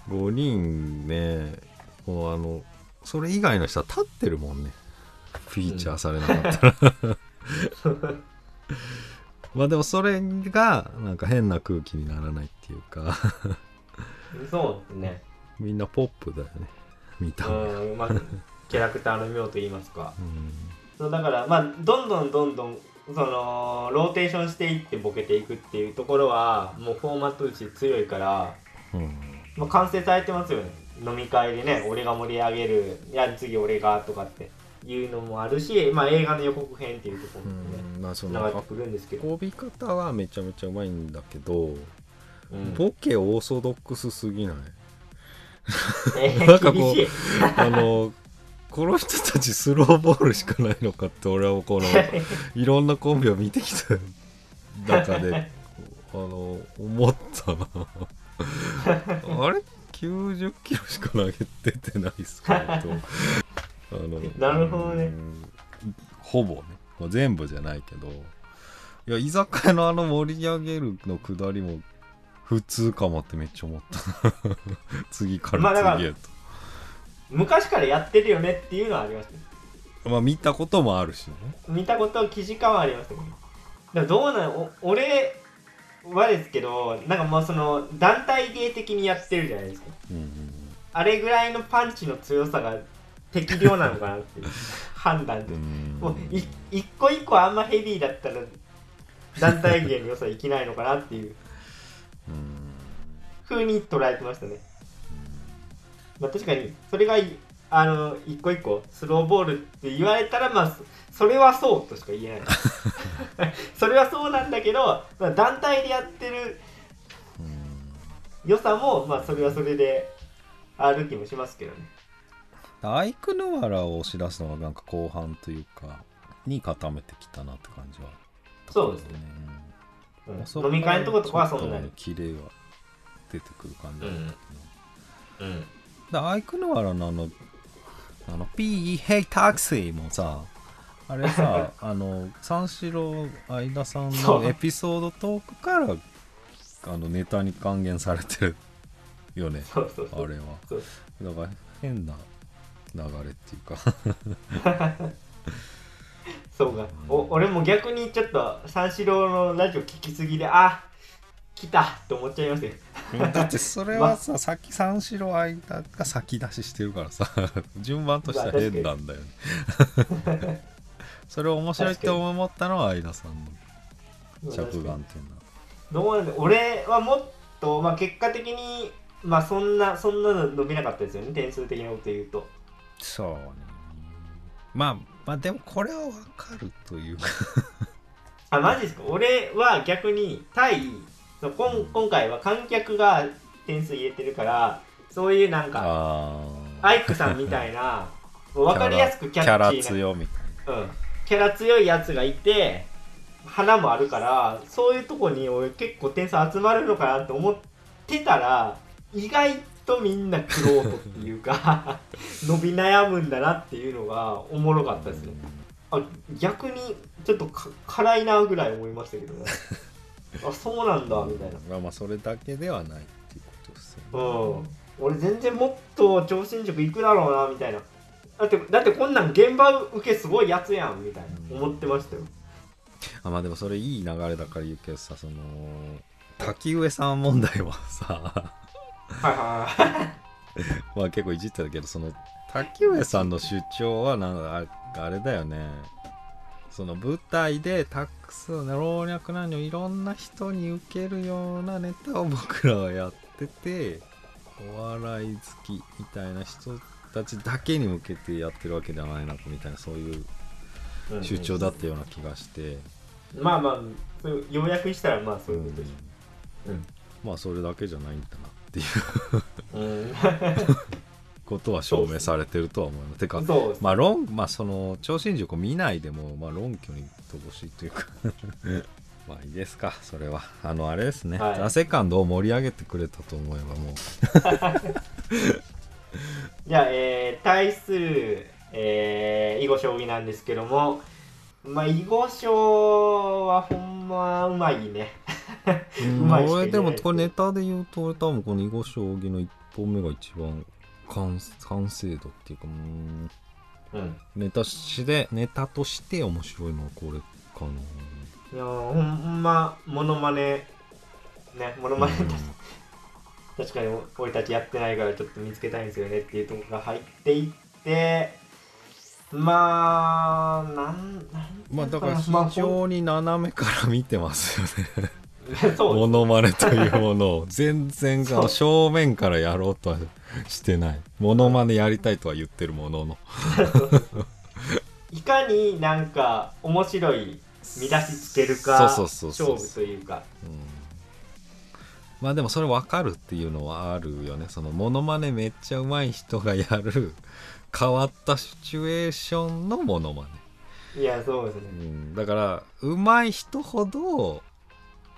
5人ねこうあのそれ以外の人は立ってるもんね。フィーチャーされなかったら、まあでもそれがなんか変な空気にならないっていうか。そうですね。みんなポップだよね。見た目。がうんまあキャラクターの妙と言いますか。うん。そうだからまあどんどんどんどんそのローテーションしていってボケていくっていうところはもうフォーマットとして強いから、うん。まあ、完成されてますよね。飲み会でね俺が盛り上げるいや次俺がとかっていうのもあるし、まあ、映画の予告編っていうところもねうん。まあそのってくるんですけど、運び方はめちゃめちゃうまいんだけど、うん。ボケオーソドックスすぎない？え なんかこうー厳しいあのこの人たちスローボールしかないのかって俺はこのい。ろんなコンビを見てきた中で あの思ったな。あれ？90キロしか投げててないっすかとあのなるほどね。うんほぼね、まあ、全部じゃないけど。いや居酒屋のあの盛り上げるのくだりも普通かもってめっちゃ思った。な 次からら次へと昔からやってるよねっていうのはありますね。まあ見たこともあるしね。見たこと記事感はありますけどでもどうなんお俺はですけどなんかもうその団体芸的にやってるじゃないですか。うんうんあれぐらいのパンチの強さが適量なのかなっていう。判断で。うん。もうい一個一個あんまヘビーだったら団体芸の良さ生きないのかなっていう。うん。風に捉えてましたね、まあ、確かにそれがいあの一個一個スローボールって言われたらまあそそれはそうとしか言えない。それはそうなんだけど、まあ、団体でやってる良さもまあそれはそれである気もしますけどね。アイクヌアラを押し出すのがなんか後半というかに固めてきたなって感じはそうですね、うん。飲み会のとことかはそんなに。とキレが出てくる感じだったけど、うんだアイクヌアラのあのあの P Hey Taxi もさあれさ あの三四郎相田さんのエピソードトークからあのネタに還元されてるよね。あれは。だから変な流れっていうか。そうか。お俺も逆にちょっと三四郎のラジオ聞きすぎであ来たと思っちゃいますよ。だってそれはさ、さっき三四郎相田が先出ししてるからさ 順番としては変なんだよね。それを面白いって思ったのは相田さんの着眼点だ。どうなんだ俺はもっと、まあ、結果的にまあそんなそんなの伸びなかったですよね点数的なこと言うと。そうね。まあまあでもこれはわかるというか。あマジですか？俺は逆に対そうこん今回は観客が点数入れてるからそういうなんかあアイクさんみたいな 分かりやすくキャッチーなキャラ強み。たいうん、キャラ強いやつがいて花もあるからそういうとこに俺結構点数集まるのかなと思ってたら意外とみんなクロートっていうか 伸び悩むんだなっていうのがおもろかったですね。あ逆にちょっとか辛いなぐらい思いましたけどね あそうなんだみたいな。まあまあそれだけではないっていうことですうよね。ん。俺全然もっと超新塾行くだろうなみたいな。だってだってこんなん現場受けすごいやつやんみたいな。思ってましたよ。あまあでもそれいい流れだから言うけどさその滝上さん問題はさはいはいはい。まあ結構いじってたけどその滝上さんの主張はなんあれだよねその舞台でたくさん老若男女いろんな人に受けるようなネタを僕らはやっててお笑い好きみたいな人たちだけに向けてやってるわけではないなみたいなそういう主張だったような気がして、まあまあそういう要約したらまあそういうことでしうん。まあそれだけじゃないんだなっていう。ょうん ことは証明されてるとは思います。てかまあ論まあその超新塾を見ないでもまあ論拠に乏しいというか。まあいいですかそれは。あのあれですね、はい。ザ・セカンドを盛り上げてくれたと思えばもう。じゃあ、えー対する、えー囲碁将棋なんですけどもまあ囲碁将はほんまうまいね。うん まい俺でもこれネタで言うと俺多分この囲碁将棋の1本目が一番完完成度っていうかうんうん。ネタしでネタとして面白いのはこれかいやーほんまモノマネねモノマな、ネ、確かに俺たちやってないからちょっと見つけたいんですよねっていうところが入っていってまあなんなんまあだから非まあ常に斜めから見てますよね そうモノマネというものを全然正面からやろうとはしてない。モノマネやりたいとは言ってるものの。いかになんか面白い見出しつけるかそうそうそうそう勝負というか。うん。まあでもそれ分かるっていうのはあるよね。そのモノマネめっちゃ上手い人がやる変わったシチュエーションのモノマネ、いやそうですね。うん、だから上手い人ほど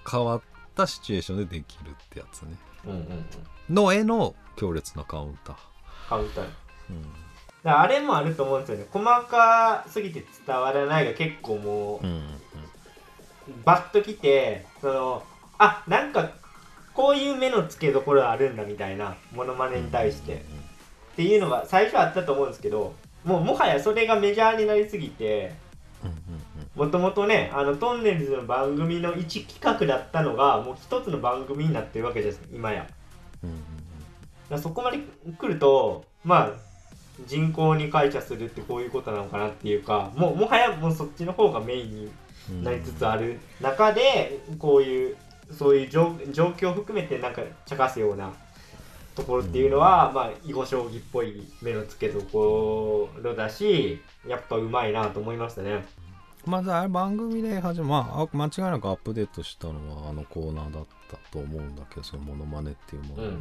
変わったシチュエーションでできるってやつね。うんうんうん。の絵の強烈なカウンター、カウンター。うん。らあれもあると思うんですよね。細かすぎて伝わらないが結構もううんうん。バッときてそのあなんかこういう目の付けどころあるんだみたいなモノマネに対して。っていうのが最初あったと思うんですけどもうもはやそれがメジャーになりすぎてうんうんもともとねあのトンネルズの番組の一企画だったのがもう一つの番組になってるわけです今や。うんうんらそこまで来るとまあ人口に解釈するってこういうことなのかなっていうかもうもはやもうそっちの方がメインにうんなりつつある中でこういうそういう状状況を含めてなんか茶化すようなところっていうのは、まあ囲碁将棋っぽい目の付けどころだしやっぱうまいなと思いましたね。まずあれ番組で始めまああ間違いなくアップデートしたのはあのコーナーだったと思うんだけどそのモノマネっていうものをね、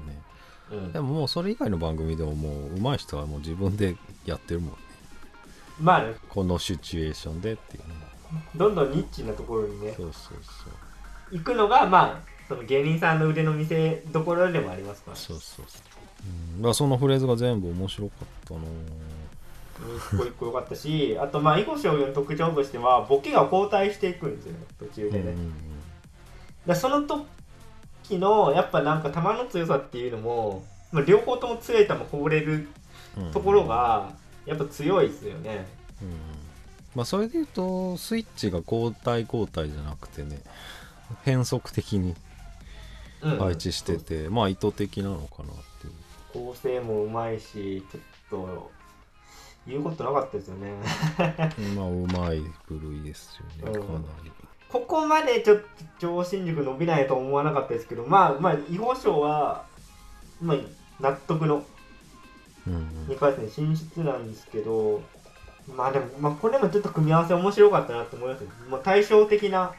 うん。でももうそれ以外の番組でももう上手い人はもう自分でやってるもんね。まあね。このシチュエーションでっていうのどんどんニッチなところにね。そうそうそう。行くのがまあその芸人さんの腕の見せどころでもありますから。そうそうそう、うん、だからそのフレーズが全部面白かったな一個一個良かったしあとまあ囲碁将棋の特徴としてはボケが交代していくんですよね途中で。ね、うんでその時のやっぱなんか球の強さっていうのも、まあ、両方とも強い球放れるうんところがやっぱ強いですよね。うんまあそれで言うとスイッチが交代交代じゃなくてね変則的にうん。配置してて、まあ意図的なのかなっていう。構成もうまいしちょっと言うことなかったですよね。まあうまい部類ですよね。うん。かなり。ここまでちょっと超新塾伸びないとは思わなかったですけどまあまあ囲碁賞は、まあ、納得のうん2回戦進出なんですけどまあでも、まあ、これもちょっと組み合わせ面白かったなと思いますもう対照的な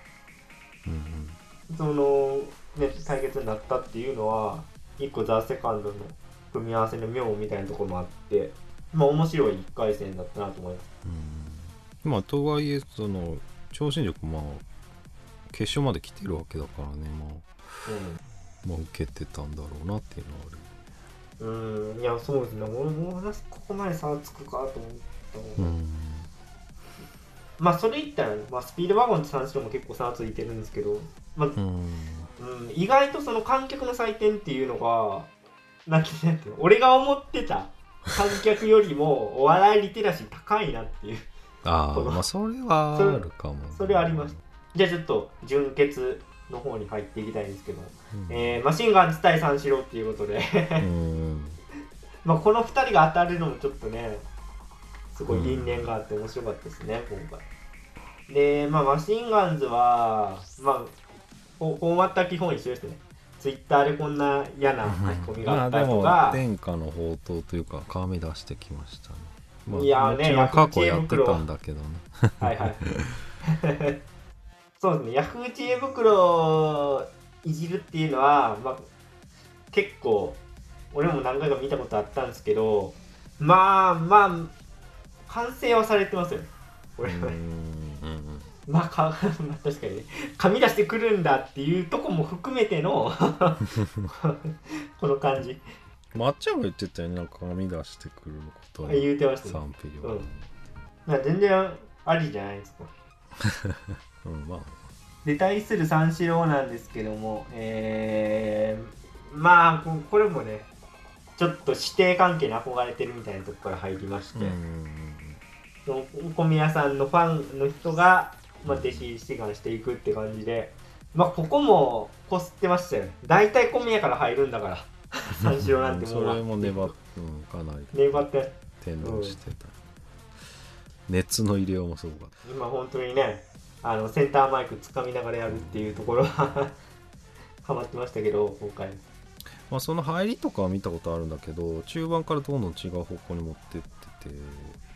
うんうん。その、ね、対決になったっていうのは一個ザ・セカンドの組み合わせの妙みたいなところもあってまあ面白い1回戦だったなと思います。うん。まあとはいえその超新塾まあ決勝まで来てるわけだからねまあ。まあ受けてたんだろうなっていうのはある。うん。うんいやそうですね。俺もここまで差つくかと思ったうん。まあそれ言ったら、まあ、スピードワゴンと三四郎も結構差ついてるんですけど、まあうん。うん、意外とその観客の採点っていうのがなんていうの。俺が思ってた観客よりもお笑いリテラシー高いなっていう。ああまあそれはあるかもね。それはありましたじゃあちょっと純潔の方に入っていきたいんですけど、うん。えーマシンガンズ対三四郎っていうことで。うん。まあこの2人が当たるのもちょっとねすごい因縁があって面白かったですね、今回。でまあマシンガンズはまあフォフォーマットは基本一緒ですねツイッターでこんな嫌な書き込みがあったりとか、天下の宝刀というか顔出してきましたね、まあ、いやーねもち過去やってたんだけどね。はいはい。そうですね。ヤフー知恵袋をいじるっていうのは、まあ、結構俺も何回か見たことあったんですけどまあまあ完成はされてますよね。俺は。ねうんうんまあか まあ確かにね。噛み出してくるんだっていうとこも含めての この感じ。まっちゃんが言ってたよね。なんか髪出してくること。は言うてましたね。賛否両論。まあ全然ありじゃないですか。うんまあ。で対する三四郎なんですけどもえー、まあここれもねちょっと師弟関係に憧れてるみたいなとこから入りまして、うん。小宮さんのファンの人が、まあ、弟子志願していくって感じでまあここもこすってましたよね。大体小宮から入るんだから 三四郎なんてもうそれも粘っ、うん、かなり。粘って。天皇してた、熱の入れようもすごかっ今本当にねあのセンターマイクつかみながらやるっていうところはハマってましたけど今回。た、まあ、その入りとかは見たことあるんだけど中盤からどんどん違う方向に持ってってて、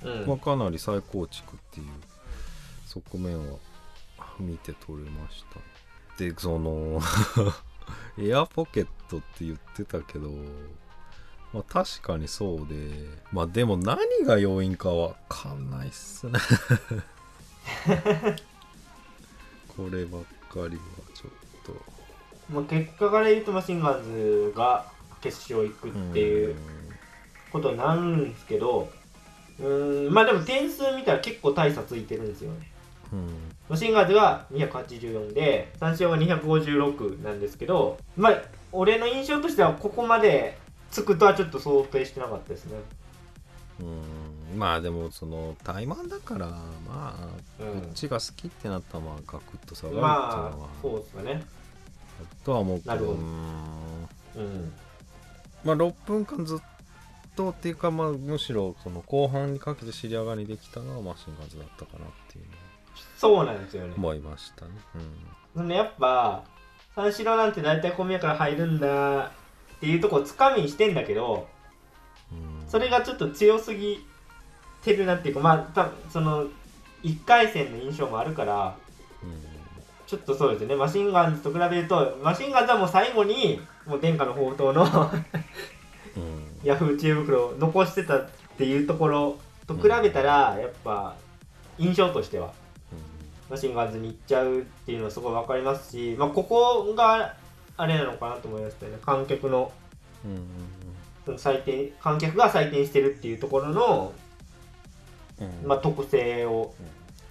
うん、まあ、かなり再構築っていう側面は見て取れました。でその エアポケットって言ってたけどまあ確かにそうでまあでも何が要因かわかんないっすね。こればっかりはちょっと。まあ、結果から言うとマシンガンズが決勝行くっていうことになるんですけどうーんまあでも点数見たら結構大差ついてるんですよねうん。マシンガンズが284で三四郎が256なんですけどまあ俺の印象としてはここまでつくとはちょっと想定してなかったですね。うん。まあでもその怠慢だからまあ、うん。こっちが好きってなったらまあガクッと下がるっていうのまはあそうですかね。とは思うけど。なるほど。うん。うん。まあ6分間ずっとっていうかまあむしろその後半にかけて尻上がりできたのはマシンガンズだったかなっていう。のはそうなんですよね。思いましたね。そのやっぱ三四郎なんて大体小宮から入るんだっていうとこをつかみにしてんだけどうん、うん、それがちょっと強すぎてるなっていうかまあ多分その1回戦の印象もあるからうん。ちょっとそうですね。マシンガンズと比べるとマシンガンズはもう最後にもう伝家の宝刀のヤフー知恵袋を残してたっていうところと比べたら、やっぱ印象としてはマシンガンズに行っちゃうっていうのはすごい分かりますし、まあ、ここがあれなのかなと思いましたよね。観客のその採点観客が採点してるっていうところの、まあ、特性を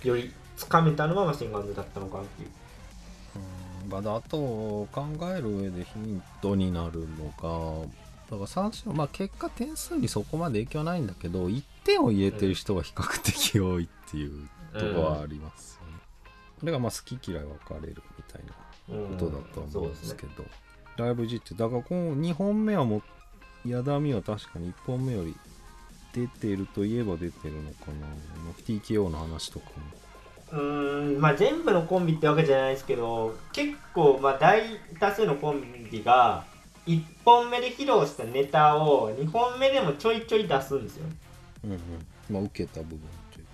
よりつかめたのはマシンガンズだったのかなっていう。うん。まあ、あと考える上でヒントになるのがだから三振まあ結果点数にそこまで影響はないんだけど1点を入れてる人が比較的多いっていうところはありますよね、だからまあ好き嫌い分かれるみたいなうん。ことだと思うんですけそうど、ライブ G ってだからこの2本目はもう矢田美は確かに1本目より出てるといえば出てるのかな。TKO の話とかも。うーんまあ全部のコンビってわけじゃないですけど結構まあ大多数のコンビが1本目で披露したネタを2本目でもちょいちょい出すんですよ。うんうん。まあ受けた部分というか。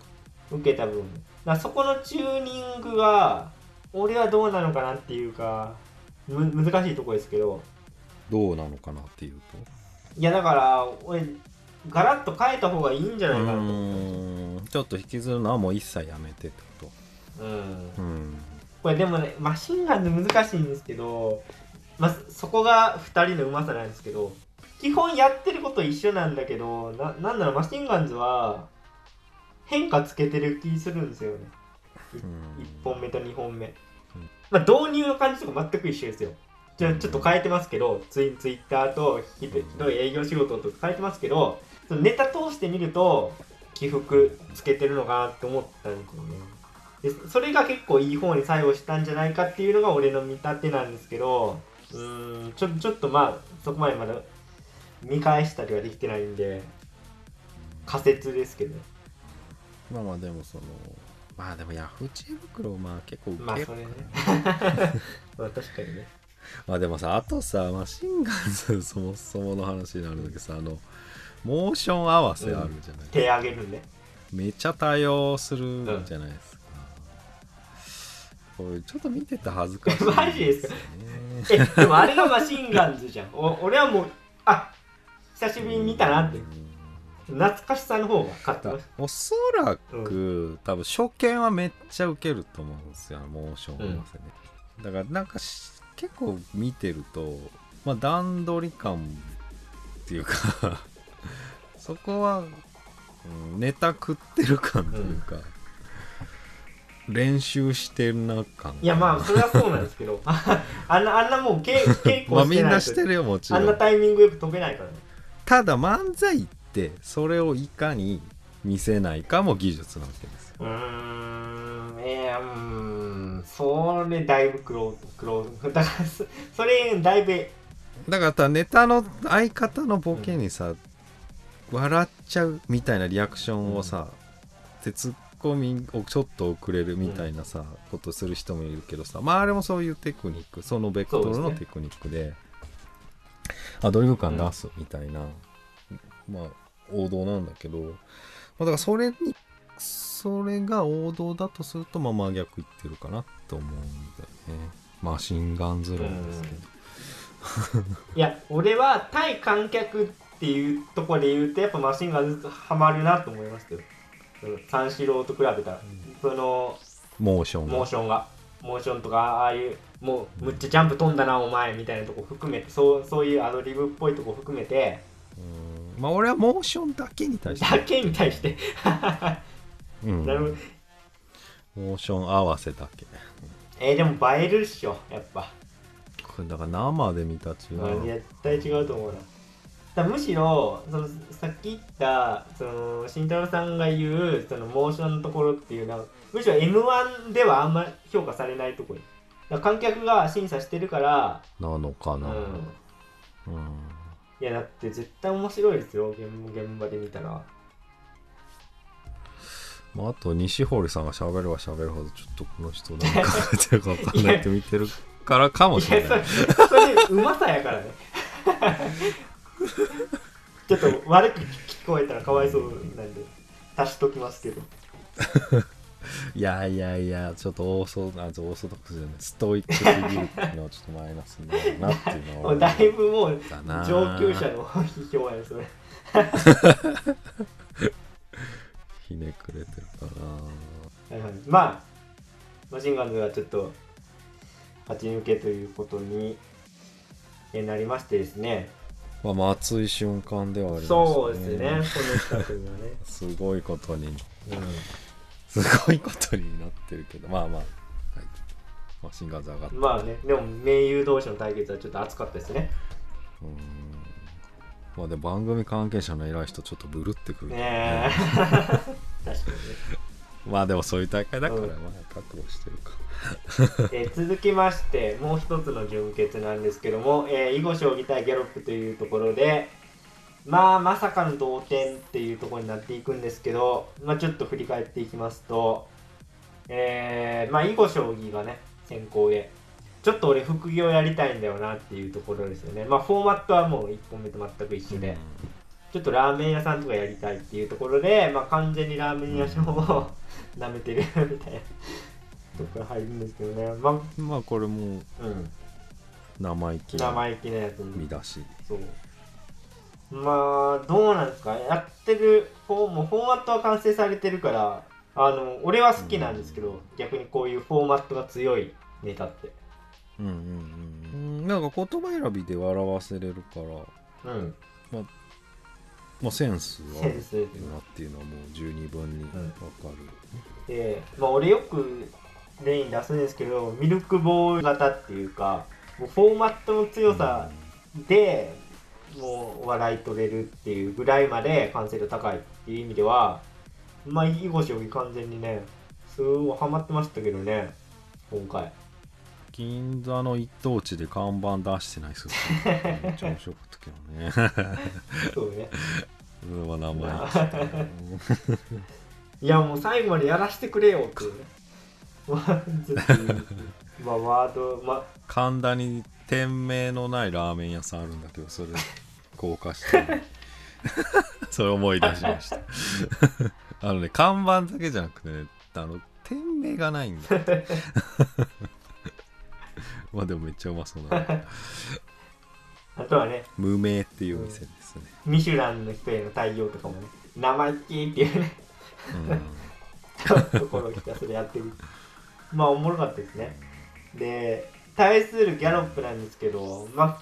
受けた分だそこのチューニングが俺はどうなのかなっていうかむ難しいとこですけど。どうなのかなっていうと？いやだから俺ガラッと変えた方がいいんじゃないかなと。思っうーん。ちょっと引きずるのはもう一切やめてってこたうん。とうん。これでもねマシンガンで難しいんですけど、まあ、そこが2人のうまさなんですけど基本やってること一緒なんだけどななんだろうマシンガンズは変化つけてる気するんですよね。うん。1本目と2本目、うん。まあ導入の感じとか全く一緒ですよ。ちょちょっと変えてますけどツイツイッターとひどいひどい営業仕事とか変えてますけどそのネタ通してみると起伏つけてるのかなって思ったんですよね。でそれが結構いい方に作用したんじゃないかっていうのが俺の見立てなんですけどうーんちょちょっとまあそこまでまだ見返したりはできてないんで仮説ですけどまあまあでもそのまあでもヤフー知恵袋まあ結構受けるまあそれね。まあ確かにね。まあでもさあとさマシンガンズそもそもの話になるんだけどさあのモーション合わせあるじゃない、手上げるね。めっちゃ対応するじゃないですか、これちょっと見てて恥ずかしいマジですか？えでもあれがマシンガンズじゃん。お俺はもうあ久しぶりに見たなって懐かしさの方が勝ってだますおそらく、多分初見はめっちゃウケると思うんですよモーション合わせね、だからなんかし結構見てるとまあ段取り感っていうか そこは、うんネタ食ってる感というか、練習してるな感。いやまあそれはそうなんですけどあ あんなあんなもう稽稽まあみん古してなしてるよもちあんなろんタイミングよく飛べないからね。ただ漫才ってそれをいかに見せないかも技術なわけですよ。うーんえー、うーんそれだいぶクロークロー だからそそれだいぶだからさネタの相方のボケにさ、笑っちゃうみたいなリアクションをさ、でツッコミをちょっと遅れるみたいなさ、ことする人もいるけどさまああれもそういうテクニックそのベクトルのテクニックでアドリブ感出すみたいな、まあ王道なんだけど、まあ、だからそれにそれが王道だとするとまあ真逆いってるかなと思うんだよね。マシンガンズ論ですけど。いや俺は対観客っていうところで言うとやっぱマシンガンズハマるなと思いますけど。三四郎と比べたら、そのモーションが。モーションが。モーションとかああいうもうむっちゃジャンプ飛んだなお前みたいなとこ含めてそうそういうアドリブっぽいとこ含めて。うんまあ俺はモーションだけに対して、だけに対して。うん。なるほど。モーション合わせだけ。えー、でも映えるっしょやっぱ、これだから生で見た違まあう、絶対違うと思うな。だむしろそのさっき言ったその慎太郎さんが言うそのモーションのところっていうのはむしろ m 1ではあんま評価されないところ。だから観客が審査してるからなのかな、うん。うんいやだって絶対面白いですよ現現場で見たら。まあ、あと西堀さんが喋れば喋るほどちょっとこの人何考えてるか分かんないって見てるからかもいしれない。それうまさやからね。ちょっと悪く聞こえたらかわいそうなんで足しときますけどいやいやいやちょっとオーソあオーソドックスじゃないストイックすぎるっていうのはちょっとマイナスになるなっていうのは だいぶもう上級者の批評やそれひねくれてるか はいはい。まあマシンガンズはちょっと勝ち抜けということにえなりましてですね。なまあ熱い瞬間ではありますね。そうですねこの企画がね、すごいことに。うんすごいことになってるけど。まあまあ、はい、マシンガンズ上がって。まあね。でも盟友同士の対決はちょっと熱かったですね。うーん。まあでも番組関係者の偉い人ちょっとブルってくるね。え。確かにね。まあでもそういう大会だからうん。まあ覚悟してるか。えー続きましてもう一つの準決なんですけども、えー囲碁将棋対ギャロップというところでまあまさかの同点っていうところになっていくんですけど、まあ、ちょっと振り返っていきますと、えーまあ囲碁将棋がね先行でちょっと俺副業やりたいんだよなっていうところですよね。まあフォーマットはもう1本目と全く一緒で、ちょっとラーメン屋さんとかやりたいっていうところで、まあ、完全にラーメン屋さんを 舐めてるみたいなところ入るんですけどね。まあうんまあこれもうん。生意気生意気なやつに見出し。そうまあどうなんですかやってるフォーもうフォーマットは完成されてるからあの俺は好きなんですけど、逆にこういうフォーマットが強いネタって。うんうんうん。うん。なんか言葉選びで笑わせれるからうん。まあセンスはあるセンスなっていうのはもう十二分にわかる、でまあ俺よく例に出すんですけどミルクボーイ型っていうかもうフォーマットの強さで、もう笑い取れるっていうぐらいまで完成度高いっていう意味ではまあ囲碁将棋完全にねすごいハマってましたけどね今回。銀座の一等地で看板出してないっすよ。めっちゃ面白かったけどね。そうね。それは名前聞いやもう最後までやらせてくれよってまあワードまあ。神田に店名のないラーメン屋さんあるんだけどそれ高架下にそれ思い出しました。あのね看板だけじゃなくてねあの店名がないんだ。まあでもめっちゃうまそうなあとはね無名っていう店ですね、ミシュランの人への対応とかもね生意気っていうね。うん。ところをひたすらやってるまあおもろかったですね。で対するギャロップなんですけど、まあ、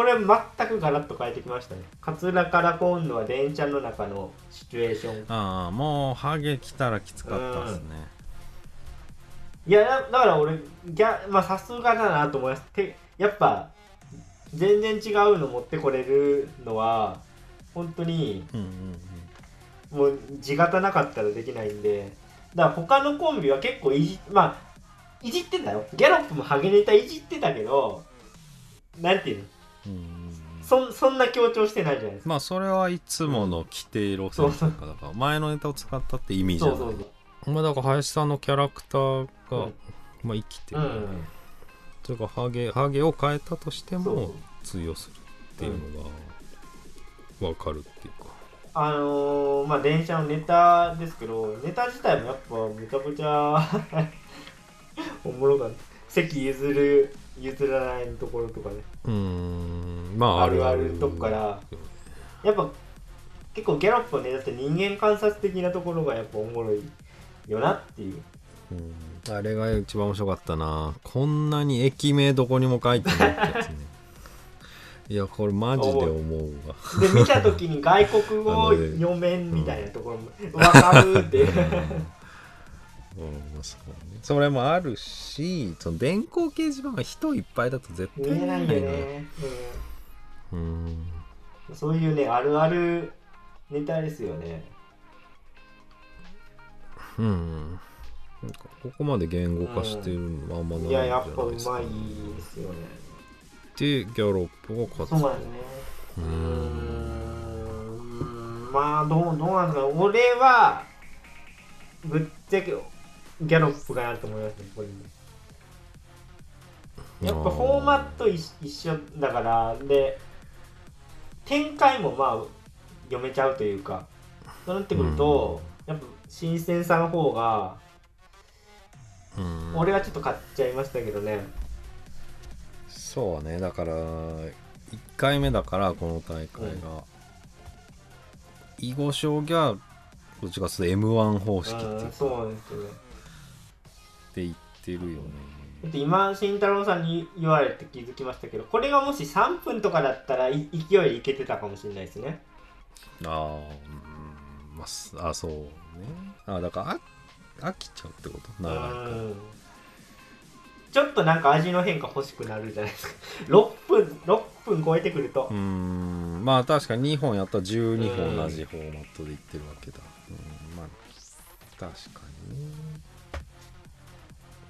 これ全くガラッと変えてきましたね。カツラから今度は電車の中のシチュエーション。ああもうハゲ来たらきつかったですね。いやだだから俺ギャまあさすがだなと思います。てやっぱ全然違うの持ってこれるのは本当にもう地形なかったらできないんで。だから他のコンビは結構いじまあいじってたよ。ギャロップもハゲネタいじってたけどなんていうの？そんそんな強調してないじゃないですか。まあそれはいつもの規定路線とかだから前のネタを使ったって意味じゃない。そうそうそう。まあだから林さんのキャラクターが、うん。まあ生きてる、うんそれからハゲハゲを変えたとしても通用するっていうのが分かるっていうか、あのー、まあ電車のネタですけどネタ自体もやっぱめちゃくちゃ おもろかった。席譲る譲らないところとかね。うーん。まああるあるとこからやっぱ結構ギャロップのネタって人間観察的なところがやっぱおもろいよなっていう。うん。あれが一番面白かったな。こんなに駅名どこにも書いてないってやつね。いやこれマジで思うわ。で見た時に外国語読めんみたいなところも分かるっていう。うん。そうねそれもあるしその電光掲示板が人いっぱいだと絶対見えないよね、うん。うん、そういうねあるあるネタですよね。うん。なんかここまで言語化してるのあんまないんいじゃないややっぱうですか、まいですよね。でギャロップが勝つ。そうなんですねうん。まあどうどうなんですか俺はぶっちゃけギャロップかなと思いますねこやっぱフォーマット一一緒だからで展開もまあ読めちゃうというかそうなってくると、やっぱ新鮮さの方がうん。俺はちょっと買っちゃいましたけどね。そうねだから1回目だからこの大会が、囲碁将棋はどっちかというと m 1方式っていうそうなんですよねって言ってるよね。今慎太郎さんに言われて気づきましたけどこれがもし3分とかだったらい勢いでいけてたかもしれないですね。ああうんまあすあそうね。あだからあ飽きちゃうってこと？長いかちょっとなんか味の変化欲しくなるじゃないですか。6分6分超えてくると。うーん。まあ確かに2本やったら12本同じフォーマットでいってるわけだ。うん。まあ確かにね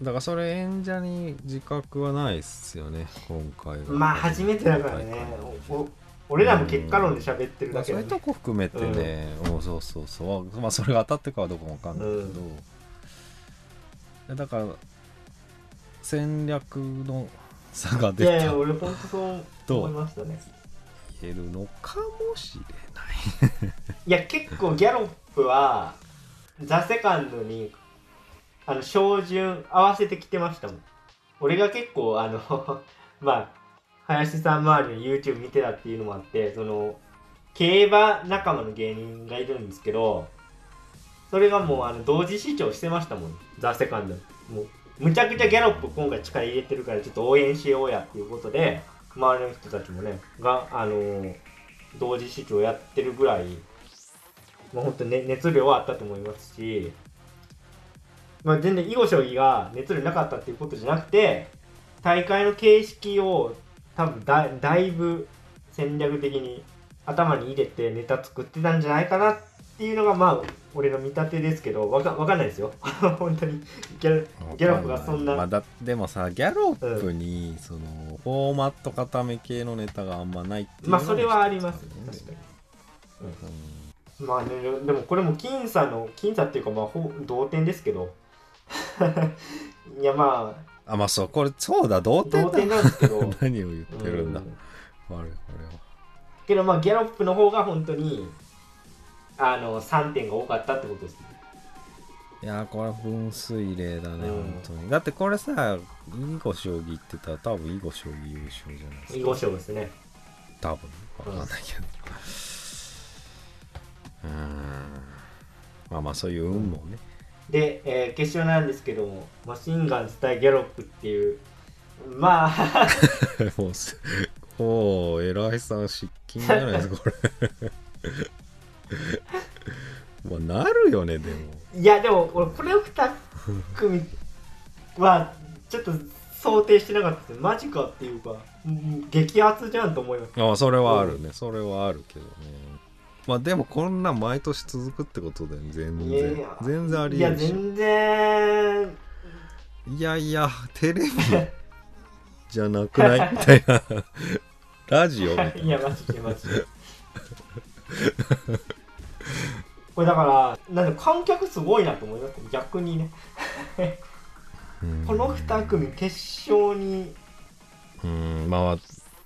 だからそれ演者に自覚はないっすよね今回がまあ初めてだからね。おお俺らも結果論で喋ってるまあそういうとこ含めてね、うん、そうそうそう。まあそれが当たってるかはどうかもわかんないけど、うだから戦略の差がい出た。やいや俺ほんとそう思いましたね。言えるのかもしれない。いや結構ギャロップはザ・セカンドにあの照準合わせてきてましたもん。俺が結構あの まあ林さん周りの YouTube 見てたっていうのもあってその競馬仲間の芸人がいるんですけどそれがもうあの同時視聴してましたもん。ザ・セカンド。もうむちゃくちゃギャロップ今回力入れてるからちょっと応援しようやっていうことで周りの人たちもねがあの同時視聴やってるぐらいもう本当ね熱量はあったと思いますし、まあ、全然囲碁将棋が熱量なかったっていうことじゃなくて大会の形式を多分だだいぶ戦略的に頭に入れてネタ作ってたんじゃないかなっていうのがまあ俺の見立てですけどわかわかんないですよ。本当に。ギャルギャロップがそんな。まあ、だでもさギャロップに、そのフォーマット固め系のネタがあんまないっていうまあそれはあります。一つ確かに。うん。まあねでもこれも僅差の僅差っていうかまあほ同点ですけど いやまあ。まあそうこれそうだ同あ点だ。同点なんですけど。何を言ってるんだ、う我々はけどまあギャロップの方が本当にあの3点が多かったってことです。いやーこれは分水嶺だね、うん。本当に。だってこれさ囲碁将棋って言ったら多分囲碁将棋優勝じゃないですか。囲碁勝負ですね。多分。わかんないけど。うーん。まあまあそういう運もね、で、えー決勝なんですけどもマシンガンズ対ギャロップっていうまあ もうすおお偉いさん失禁じゃないですかこれ。まあなるよねでも。いやでも俺これを2組はちょっと想定してなかったです。マジかっていうかうん激アツじゃんと思います。ああそれはあるね。それはあるけどねまあでもこんなん毎年続くってことだよね全然。いやいや。全然ありいやえるでしょ全然。いやいやテレビじゃなくない？みたいな。ラジオ？みたいいやマジでマジで。これだからなんか観客すごいなと思います逆にね。なこの2組決勝に。うん。まあ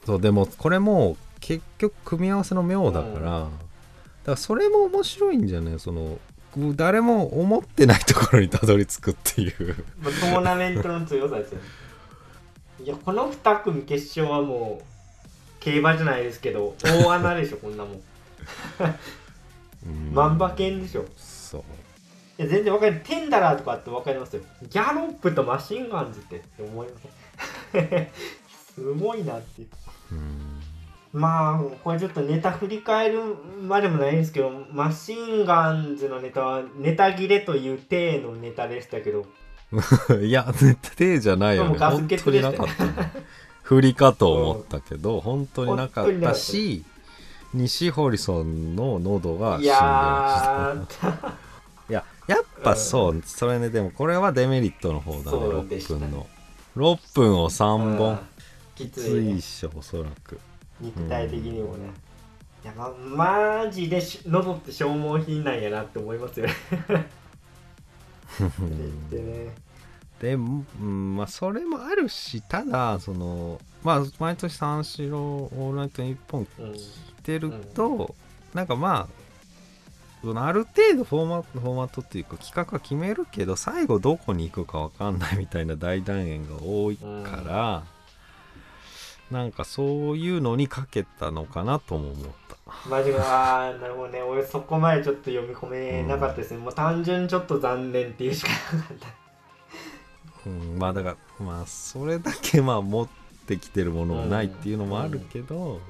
そうでもこれも結局組み合わせの妙だから、からそれも面白いんじゃない？その誰も思ってないところにたどり着くっていう。まあトーナメントの強さですよね。いやこの2組決勝はもう競馬じゃないですけど大穴でしょ こんなもん。うん。万馬券でしょ。そう。いや全然わかるテンダラーとかってわかりますよ。ギャロップとマシンガンズって。って思いません。すごいなっていう。うんまあこれちょっとネタ振り返るまでもないんですけどマシンガンズのネタはネタ切れという体のネタでしたけど。いや絶対じゃないよね。本欠でしたよ当になかった。ね振りかと思ったけど、本当になかっ本当になかったたし西堀さんの喉が死んいでまやした。いややっぱそう、それねでもこれはデメリットの方だね6そうでしたね。分の。6分を3ー本ききつついしょおそらく肉体的にもね、いやまマジでし喉って消耗品なんやなって思いますよね。でね。でも、うん、まあそれもあるしただそのまあ毎年三四郎オールナイトニッポンうん来てると、なんかまあある程度フォーマットフォーマットっていうか企画は決めるけど最後どこに行くか分かんないみたいな大団円が多いから、なんかそういうのにかけたのかなとも思った。マジかなるほどね。俺そこまでちょっと読み込めなかったですね、もう単純にちょっと残念っていうしかなかった。うん、まあだからまあそれだけまあ持ってきてるものがないっていうのもあるけど、うん。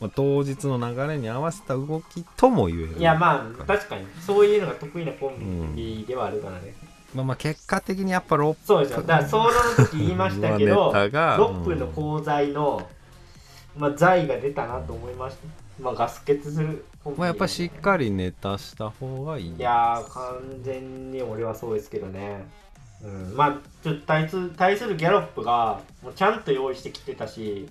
まあ、当日の流れに合わせた動きとも言える。いやまあ確かに。そういうのが得意なコンビではあるからね、まあまあ結果的にやっぱ6そうですよ。だからソロの時言いましたけど のネタが6分の功罪の、まあ、財が出たなと思いました、まあガス欠する。まあ、やっぱしっかりネタした方がいい。いやー完全に俺はそうですけどね。うん、まあちょっと対す対するギャロップがもうちゃんと用意してきてたし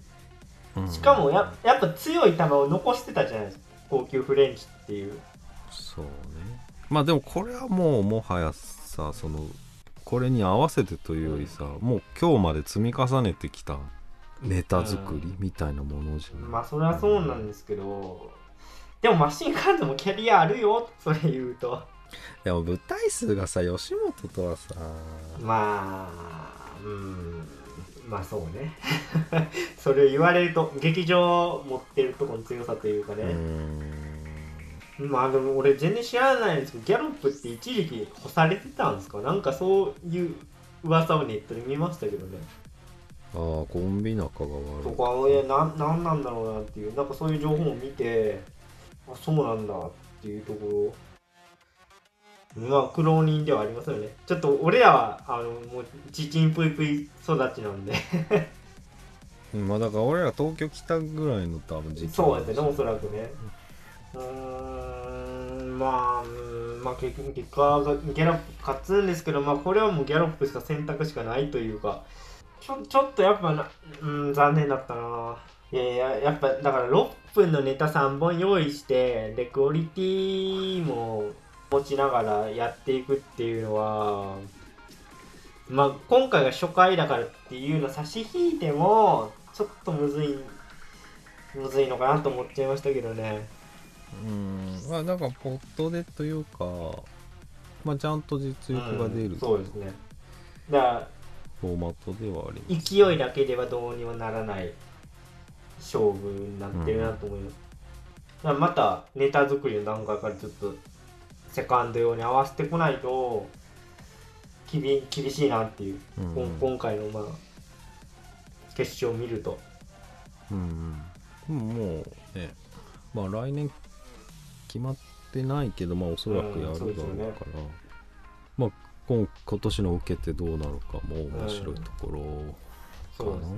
うん。しかもややっぱ強い球を残してたじゃないですか。高級フレンチっていう。そうね。まあでもこれはもうもはやさそのこれに合わせてというよりさ、もう今日まで積み重ねてきたネタ作りみたいなものじゃない、まあそれはそうなんですけどでもマシンガンズもキャリアあるよそれ言うと。でも舞台数がさ吉本とはさまあうん。まあそうね。それ言われると劇場持ってるとこの強さというかね、んまあでも俺全然知らないんですけどギャロップって一時期干されてたんですか？なんかそういう噂をネットで見ましたけどね。ああコンビ仲がと悪い。かいやななんなんだろうなっていうなんかそういう情報を見てあそうなんだっていうところ。まあ苦労人ではありますよね。ちょっと俺らはあのもうちちんぷいぷい育ちなんで。うんまあだから俺ら東京来たぐらいの多分時期そうですねおそらくね。うーんまあまあ結局結果がギャロップ勝つんですけどまあこれはもうギャロップしか選択しかないというかちょちょっとやっぱなうん残念だったな。いやいややっぱだから6分のネタ3本用意してでクオリティも持ちながらやっていくっていうのはまあ今回が初回だからっていうの差し引いてもちょっとむずいむずいのかなと思っちゃいましたけどね。うん。まあだからポットでというかまあちゃんと実力が出る、う。んそうですね。だからフォーマットではあります。勢いだけではどうにもならない勝負になってるなと思います、だからまたネタ作りの段階からちょっとセカンド用に合わせてこないときび厳しいなっていう、うん。今回のまあ決勝を見ると。うんうん、もうねまあ来年決まってないけどまあおそらくやるだろうから、うんね。まあ今今年の受けてどうなるかも面白いところかな、そうですね。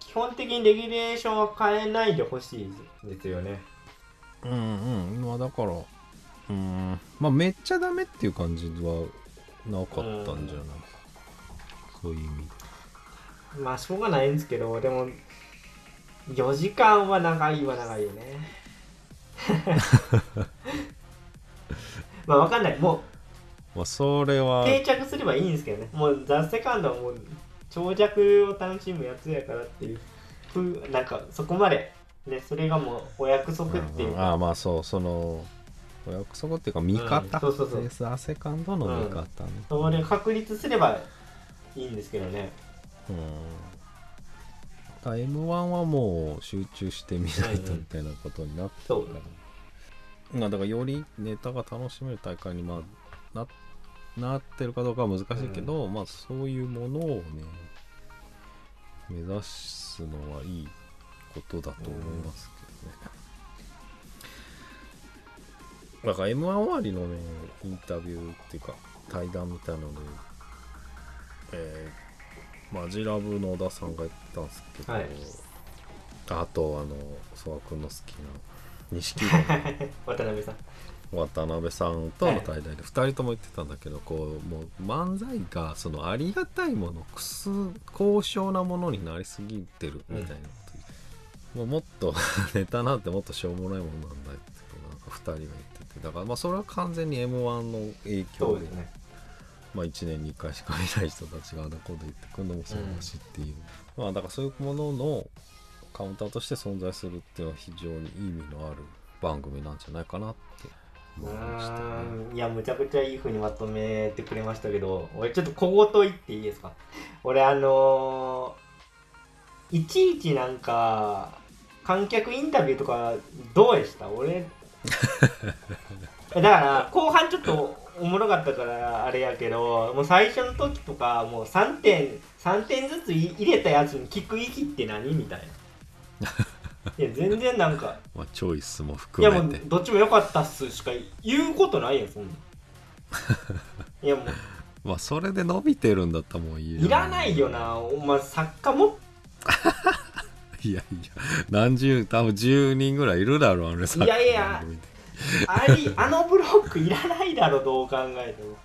基本的にレギュレーションは変えないでほしいですよね。うんうん。まあだからうん。まあめっちゃダメっていう感じはなかったんじゃない、そういう意味。でまあしょうがないんですけどでも4時間は長いは長いよね まあわかんない。もまあそれうは。定着すればいいんですけどね。もうザ・セカンドはもう長尺を楽しむやつやからっていう。ふうなんかそこまで。ねそれがもうお約束っていう。か、ああまあそうそのお約束っていうか味方、うんそうそうそう。レースアセカンドの味方ね、それ確立すればいいんですけどね。うん。だ m 1はもう集中してみないとみたいなことになってるから、まあだからよりネタが楽しめる大会にまあななってるかどうかは難しいけど、まあそういうものをね目指すのはいいことだと思いますけどね、だから m 1終わりのねインタビューっていうか対談みたいなのでえー、マジラブの小田さんが言ったんですけど、はい。あとあの曽我君の好きな錦 渡辺さん。鯉渡辺さんとの対談で2人とも言ってたんだけど、こうもう漫才がそのありがたいものくす高尚なものになりすぎてるみたいなこと言って、もうもっと ネタなんてもっとしょうもないものなんだってなんか2人が言っててだからまあそれは完全に m 1の影響でねまあ、1年に1回しか見ない人たちがあんなこと言ってくるのもそうだしっていう、まあだからそういうもののカウンターとして存在するっていうのは非常に意味のある番組なんじゃないかなってう思いましたね。いやむちゃくちゃいい風にまとめてくれましたけど俺ちょっと小言言っていいですか？俺あのー、いちいちなんか観客インタビューとかどうでした？俺。だから後半ちょっとおもろかったからあれやけどもう最初の時とかもう3点3点ずつい入れたやつに聞く息って何みたいな。いや全然なんかまあ、チョイスもいやもう含めてどっちも良かったっすしか言うことないやんそんな。ん いやもう。まあそれで伸びてるんだったらもういいよ。いらないよな。お前作家も いやいや何十多分10人ぐらいいるだろうあれさいやいやありあのブロックいらないだろどう考えても。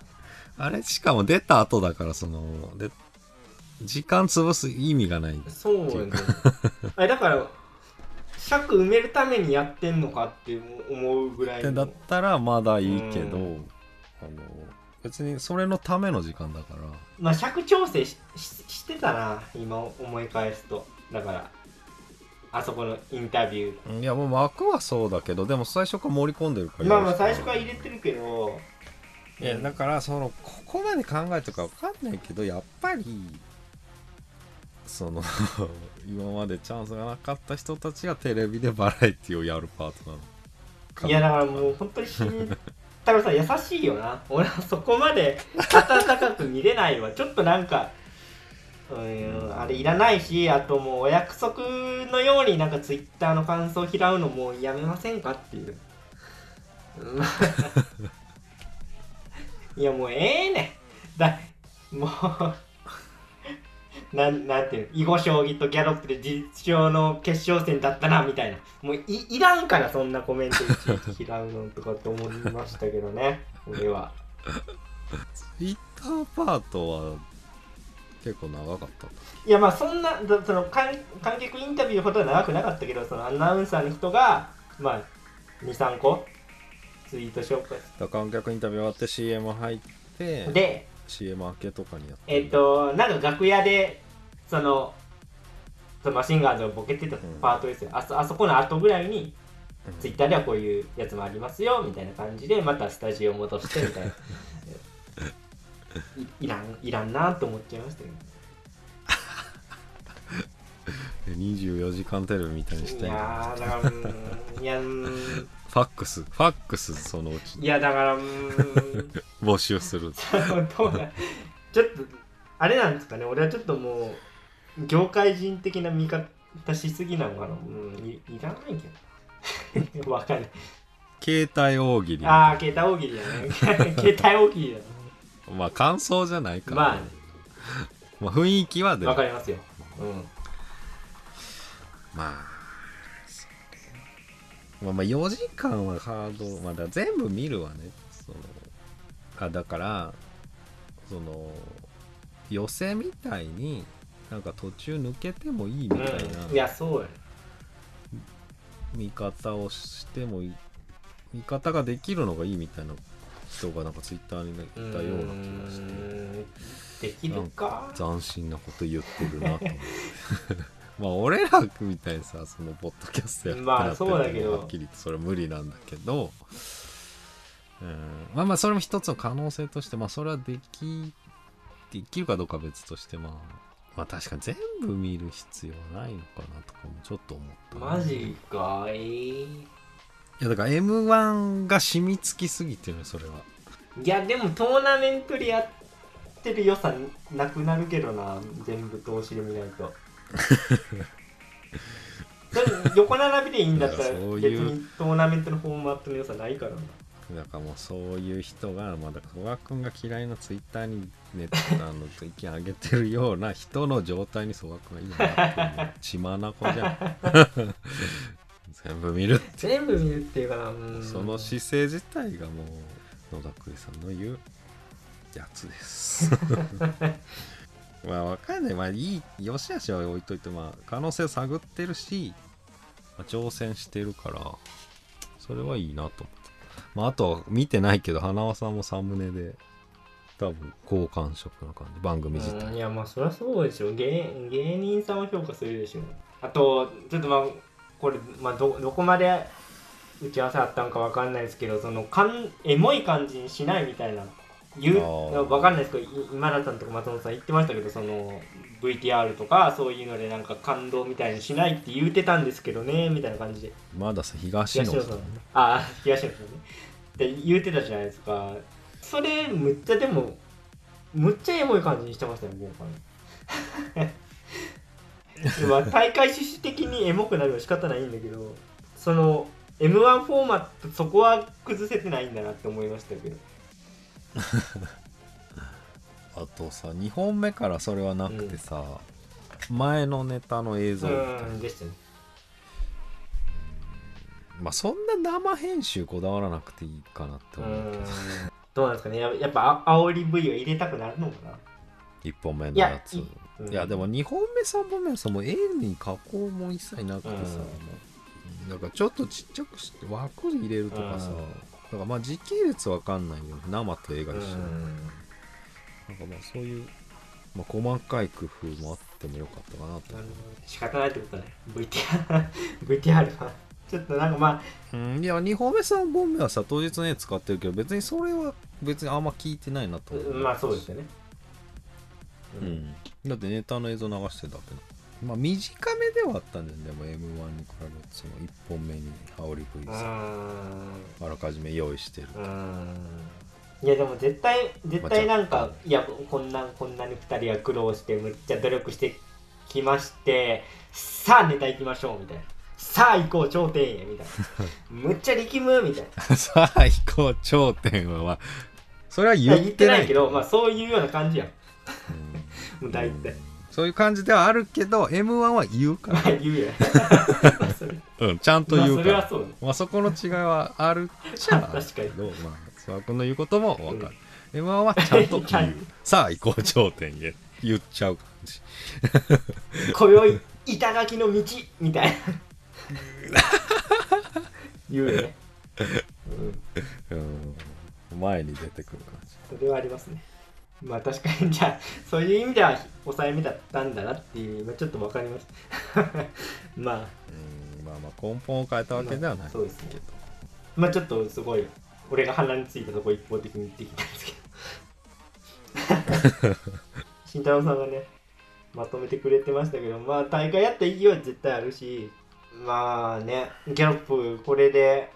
あれしかも出た後だからそので時間潰す意味がないそうよね。あれだから尺埋めるためにやってんのかって思うぐらいだったらまだいいけど、うあの別にそれのための時間だから。まあ尺調整しししてたな今思い返すと。だからあそこのインタビュー。いやもう枠はそうだけどでも最初から盛り込んでるから。まあまあ最初から入れてるけど。いやだからそのここまで考えてるか分かんないけどやっぱりその 今までチャンスがなかった人たちがテレビでバラエティをやるパートなのいやだからもう本当に慎太郎さん優しいよな。俺はそこまで温かく見れないわ。ちょっとなんかうんあれいらないしあともうお約束のようになんかツイッターの感想を拾うのもうやめませんかっていう。いやもうええねん。だもうなんなんていう囲碁将棋とギャロップで実上の決勝戦だったなみたいな。もういいらんからそんなコメントいちいち拾うのとかって思いましたけどね俺は。ツイッターパートは結構長かった。いやまあそんなだその観観客インタビューほどは長くなかったけどそのアナウンサーの人がまあ23個ツイート紹介。だ観客インタビュー終わって CM 入ってで CM 明けとかにやってえっ、となんか楽屋でそのそのマシンガンズをボケてたパートですよ、あそあそこの後ぐらいにうん。ツイッターではこういうやつもありますよみたいな感じでまたスタジオ戻してみたいな い いらんいらんなと思っちゃいましたけどで24時間テレビみたいにしいてんの。やーだからうーんいやん。ファックスファックスそのうち。いやだからうーん。募集する。どうだちょっとあれなんですかね。俺はちょっともう業界人的な見方しすぎなのかな。うんいいらないけど。わかんない。携帯大喜利。ああ携帯大喜利だね。携帯大喜利だねまあ感想じゃないから、まあね。まあ雰囲気はでもわかりますよ。うん。まあそれ。まあまあ4時間はハード。まあだ全部見るわね。そのあだからその寄せみたいになんか途中抜けてもいいみたいな、うん、いやそうやね。見方をしてもいい。見方ができるのがいいみたいな人がなんかツイッターにねいたような気がして。できるか。斬新なこと言ってるなと思って。まあ俺らみたいにさそのポッドキャストやってまあなってそうだけど。はっきり言ってそれは無理なんだけど。うん。まあまあそれも一つの可能性としてまあそれはできできるかどうかは別としてまあまあ確かに全部見る必要はないのかなとかもちょっと思った。なマジか。えーいやだから m 1が染みつきすぎてるねそれは。いやでもトーナメントでやってる良さなくなるけどな全部通しで見ないと。横並びでいいんだったら別にトーナメントのフォーマットの良さないからな。だからもうそういう人がまあだ古賀君が嫌いなツイッターにネットあの意見上げてるような人の状態に曽我君が今なって血眼じゃん 全部見るって全部見るっていうかなうん。その姿勢自体がもう野田クリさんの言うやつです。まあわかんない。まあいい良し悪しは置いといてまあ可能性を探ってるし、まあ挑戦してるからそれはいいなと思って。まああとは見てないけど花輪さんもサムネで多分好感触な感じ。番組自体。うんいやまあそりゃそうでしょ芸芸人さんを評価するでしょ。あとちょっとまあこれ、まあ、どどこまで打ち合わせあったんかわかんないですけどそのかんエモい感じにしないみたいな。言うわかんないですけどい今田さんとか松本さん言ってましたけどその VTR とかそういうのでなんか感動みたいにしないって言うてたんですけどねみたいな感じで。まださ東野さん。ねああ東野さんね。って言うてたじゃないですか。それむっちゃでもむっちゃエモい感じにしてましたよ僕はね。まあ 大会趣旨的にエモくなるのは仕方ないんだけどその m 1フォーマットそこは崩せてないんだなって思いましたけど。あとさ2本目からそれはなくてさ、前のネタの映像みたでしたねまあそんな生編集こだわらなくていいかなってう思うけど。ん。どうなんですかね。ややっぱあ煽り V を入れたくなるのかな。1本目のやつ。いいやいやでも2本目3本目はさもう絵に加工も一切なくてさ、うん。もうなんかちょっとちっちゃくして枠入れるとかさ、うん。だからまあ時系列わかんないよ生と絵が一緒、なんかまあそういう、まあ、細かい工夫もあってもよかったかなと。仕方ないってことね。VTR, VTR は。ちょっとなんかまあうんいや2本目3本目はさ当日の絵使ってるけど別にそれは別にあんま聞いてないなと思う。まあそうですよねうん、だってネタの映像流してるだけなまあ短めではあったんだよね。でも m 1に比べてその1本目に煽り V うさん。あらかじめ用意してるうん。いやでも絶対絶対なんか、まあいやこんなこんなに2人が苦労してむっちゃ努力してきましてさあネタ行きましょうみたいな。さあ行こう頂点へみたいな。むっちゃ力むみたいな。さあ行こう頂点は、まあ、それは言言ってないけどまあそういうような感じやん。うんもう大体そういう感じではあるけど m 1は言うかまあ 言うやん。まあそれら、うん、ちゃんとまあ言うから、それはそうね。まあ、そこの違いはあるっ 確かにけど、まあ、諏訪君の言うことも分かる、m 1はちゃんと言う。さあ行こう頂点へ言っちゃう感じ。今宵板垣の道みたいな。言うよね、うん。うん。前に出てくる感じ。それはありますね。まあ確かにじゃあそういう意味では抑えめだったんだなっていう今ちょっと分かりました。まあうんまあまあ根本を変えたわけではない、まあそうですねまあちょっとすごい俺が鼻についたとこ一方的に言ってきたんですけど 慎太郎さんがねまとめてくれてましたけどまあ大会やった意義は絶対あるしまあねギャロップこれで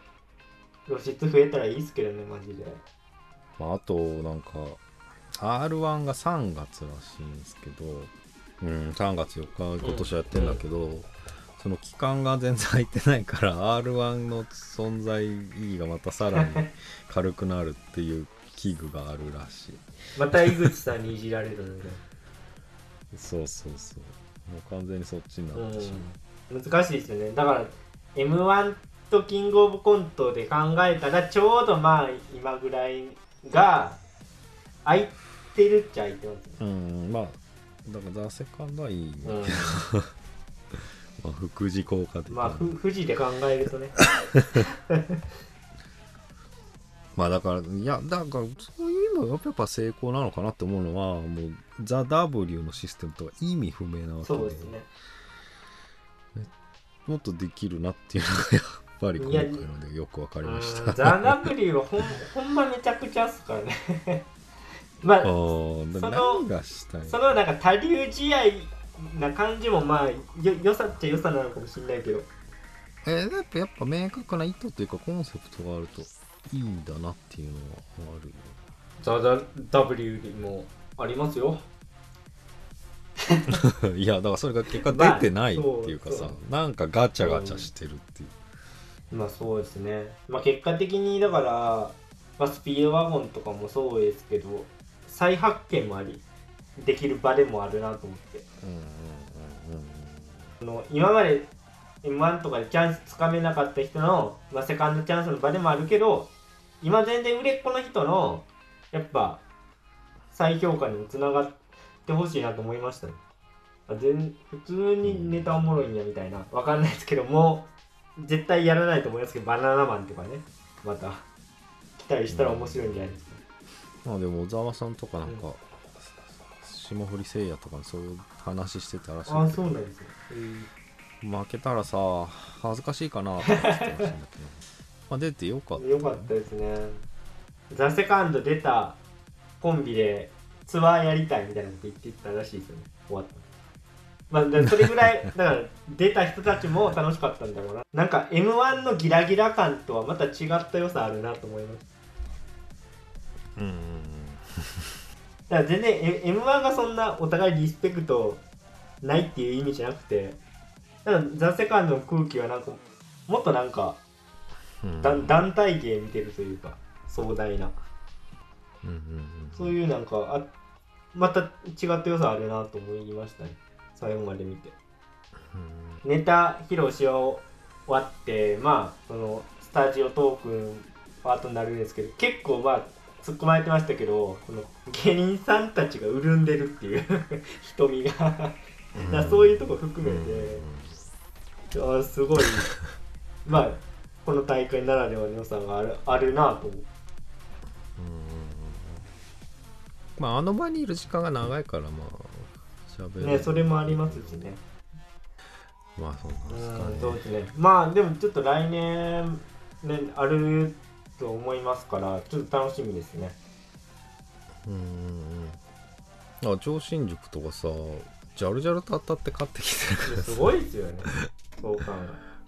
露出増えたらいいですけどねマジで。まあ、あとなんか R1 が3月らしいんですけど、うん、3月4日今年はやってんだけど、その期間が全然空いてないから R1 の存在意義がまたさらに 軽くなるっていう器具があるらしい。また井口さんにいじられるので。そうそうそう。もう完全にそっちになってしまう、うん、難しいですよね。だから m 1とキングオブコントで考えたらちょうどまあ今ぐらいが空いてるっちゃ空いてます。ねうん、まあだからザ・セカンドはいいね、うん。まあ、副次効果的な。まあふ富士で考えるとね。まあだからいやだからそういうのがやっぱ成功なのかなって思うのはもうザ・ W のシステムとは意味不明なわけで。そうですね。もっとできるなっていうのがやっぱり今回のでよくわかりましうん。たザ・ W はほんほんまめちゃくちゃっすからねまあそのそのなんか多流試合な感じもまあよ良さっちゃ良さなのかもしれないけど。えー、やっぱやっぱ明確な意図というかコンセプトがあるといいんだなっていうのはあるよ。ザ・ W にもありますよ。いやだからそれが結果出てないっていうかさ、まあなんかガチャガチャしてるっていう、まあそうですね。まあ結果的にだから、まあ、スピードワゴンとかもそうですけど、再発見もあり、できる場でもあるなと思って。うんうんうんその今まで M1 とかでチャンスつかめなかった人の、まあ、セカンドチャンスの場でもあるけど、今全然売れっ子の人の、やっぱ、再評価にもつながってほしいなと思いましたね。あ全普通にネタおもろいんやみたいな。わかんないですけど、もう、絶対やらないと思いますけど、バナナマンとかね、また、来たりしたら面白いんじゃないですか。まあでも小沢さんとかなんか、霜降りせいやとかにそういう話してたらしいあそうなんですね。負けたらさ恥ずかしいかなとか言ってましたんだけど。あ出てよかったよかったですね。ザ・セカンド出たコンビでツアーやりたいみたいなこと言ってたらしいですよね。終わった。まあ、でそれぐらい だから出た人たちも楽しかったんだろうな。なんか m 1のギラギラ感とはまた違った良さあるなと思いますうんうん だから全然 m 1がそんなお互いリスペクトないっていう意味じゃなくてだからザ・セカンドの空気はなんかもっとなんかうん。だ団体芸見てるというか壮大な。うんうんそういうなんかあまた違った良さあるなと思いましたね。最後まで見て。うん。ネタ披露し終わってまあそのスタジオトークのパートになるんですけど結構まあ突っ込まれてましたけどこの芸人さんたちが潤んでるっていう 瞳が。だそういうとこ含めて、あーすごい。まあこの大会ならではの良さがあるあるなと思う。うん。まああの場にいる時間が長いからまあ喋る。ねそれもありますしね。まあそうなんですかうんそうねですね。まあでもちょっと来年ねあると思いますからちょっと楽しみですね。うんうんうん。あ上新宿とかさジャルジャルと当たって買ってきてるすごいですよね。そう考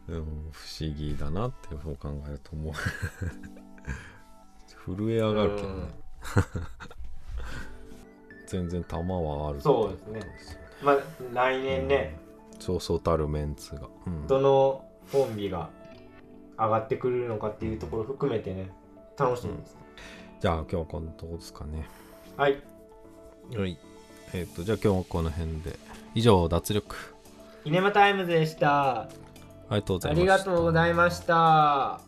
え。うん、不思議だなってそう考えると思う。震え上がるけどね。全然球はあるそうですね。まあ来年ね、そうそうたるメンツが、うん、どのコンビが上がってくるのかっていうところ含めてね楽しみです、じゃあ今日はこんなとこですかね。はい。はい。えっ、とじゃあ今日はこの辺で。以上脱力。シネマタイムズでした。ありがとうございました。りがとうございました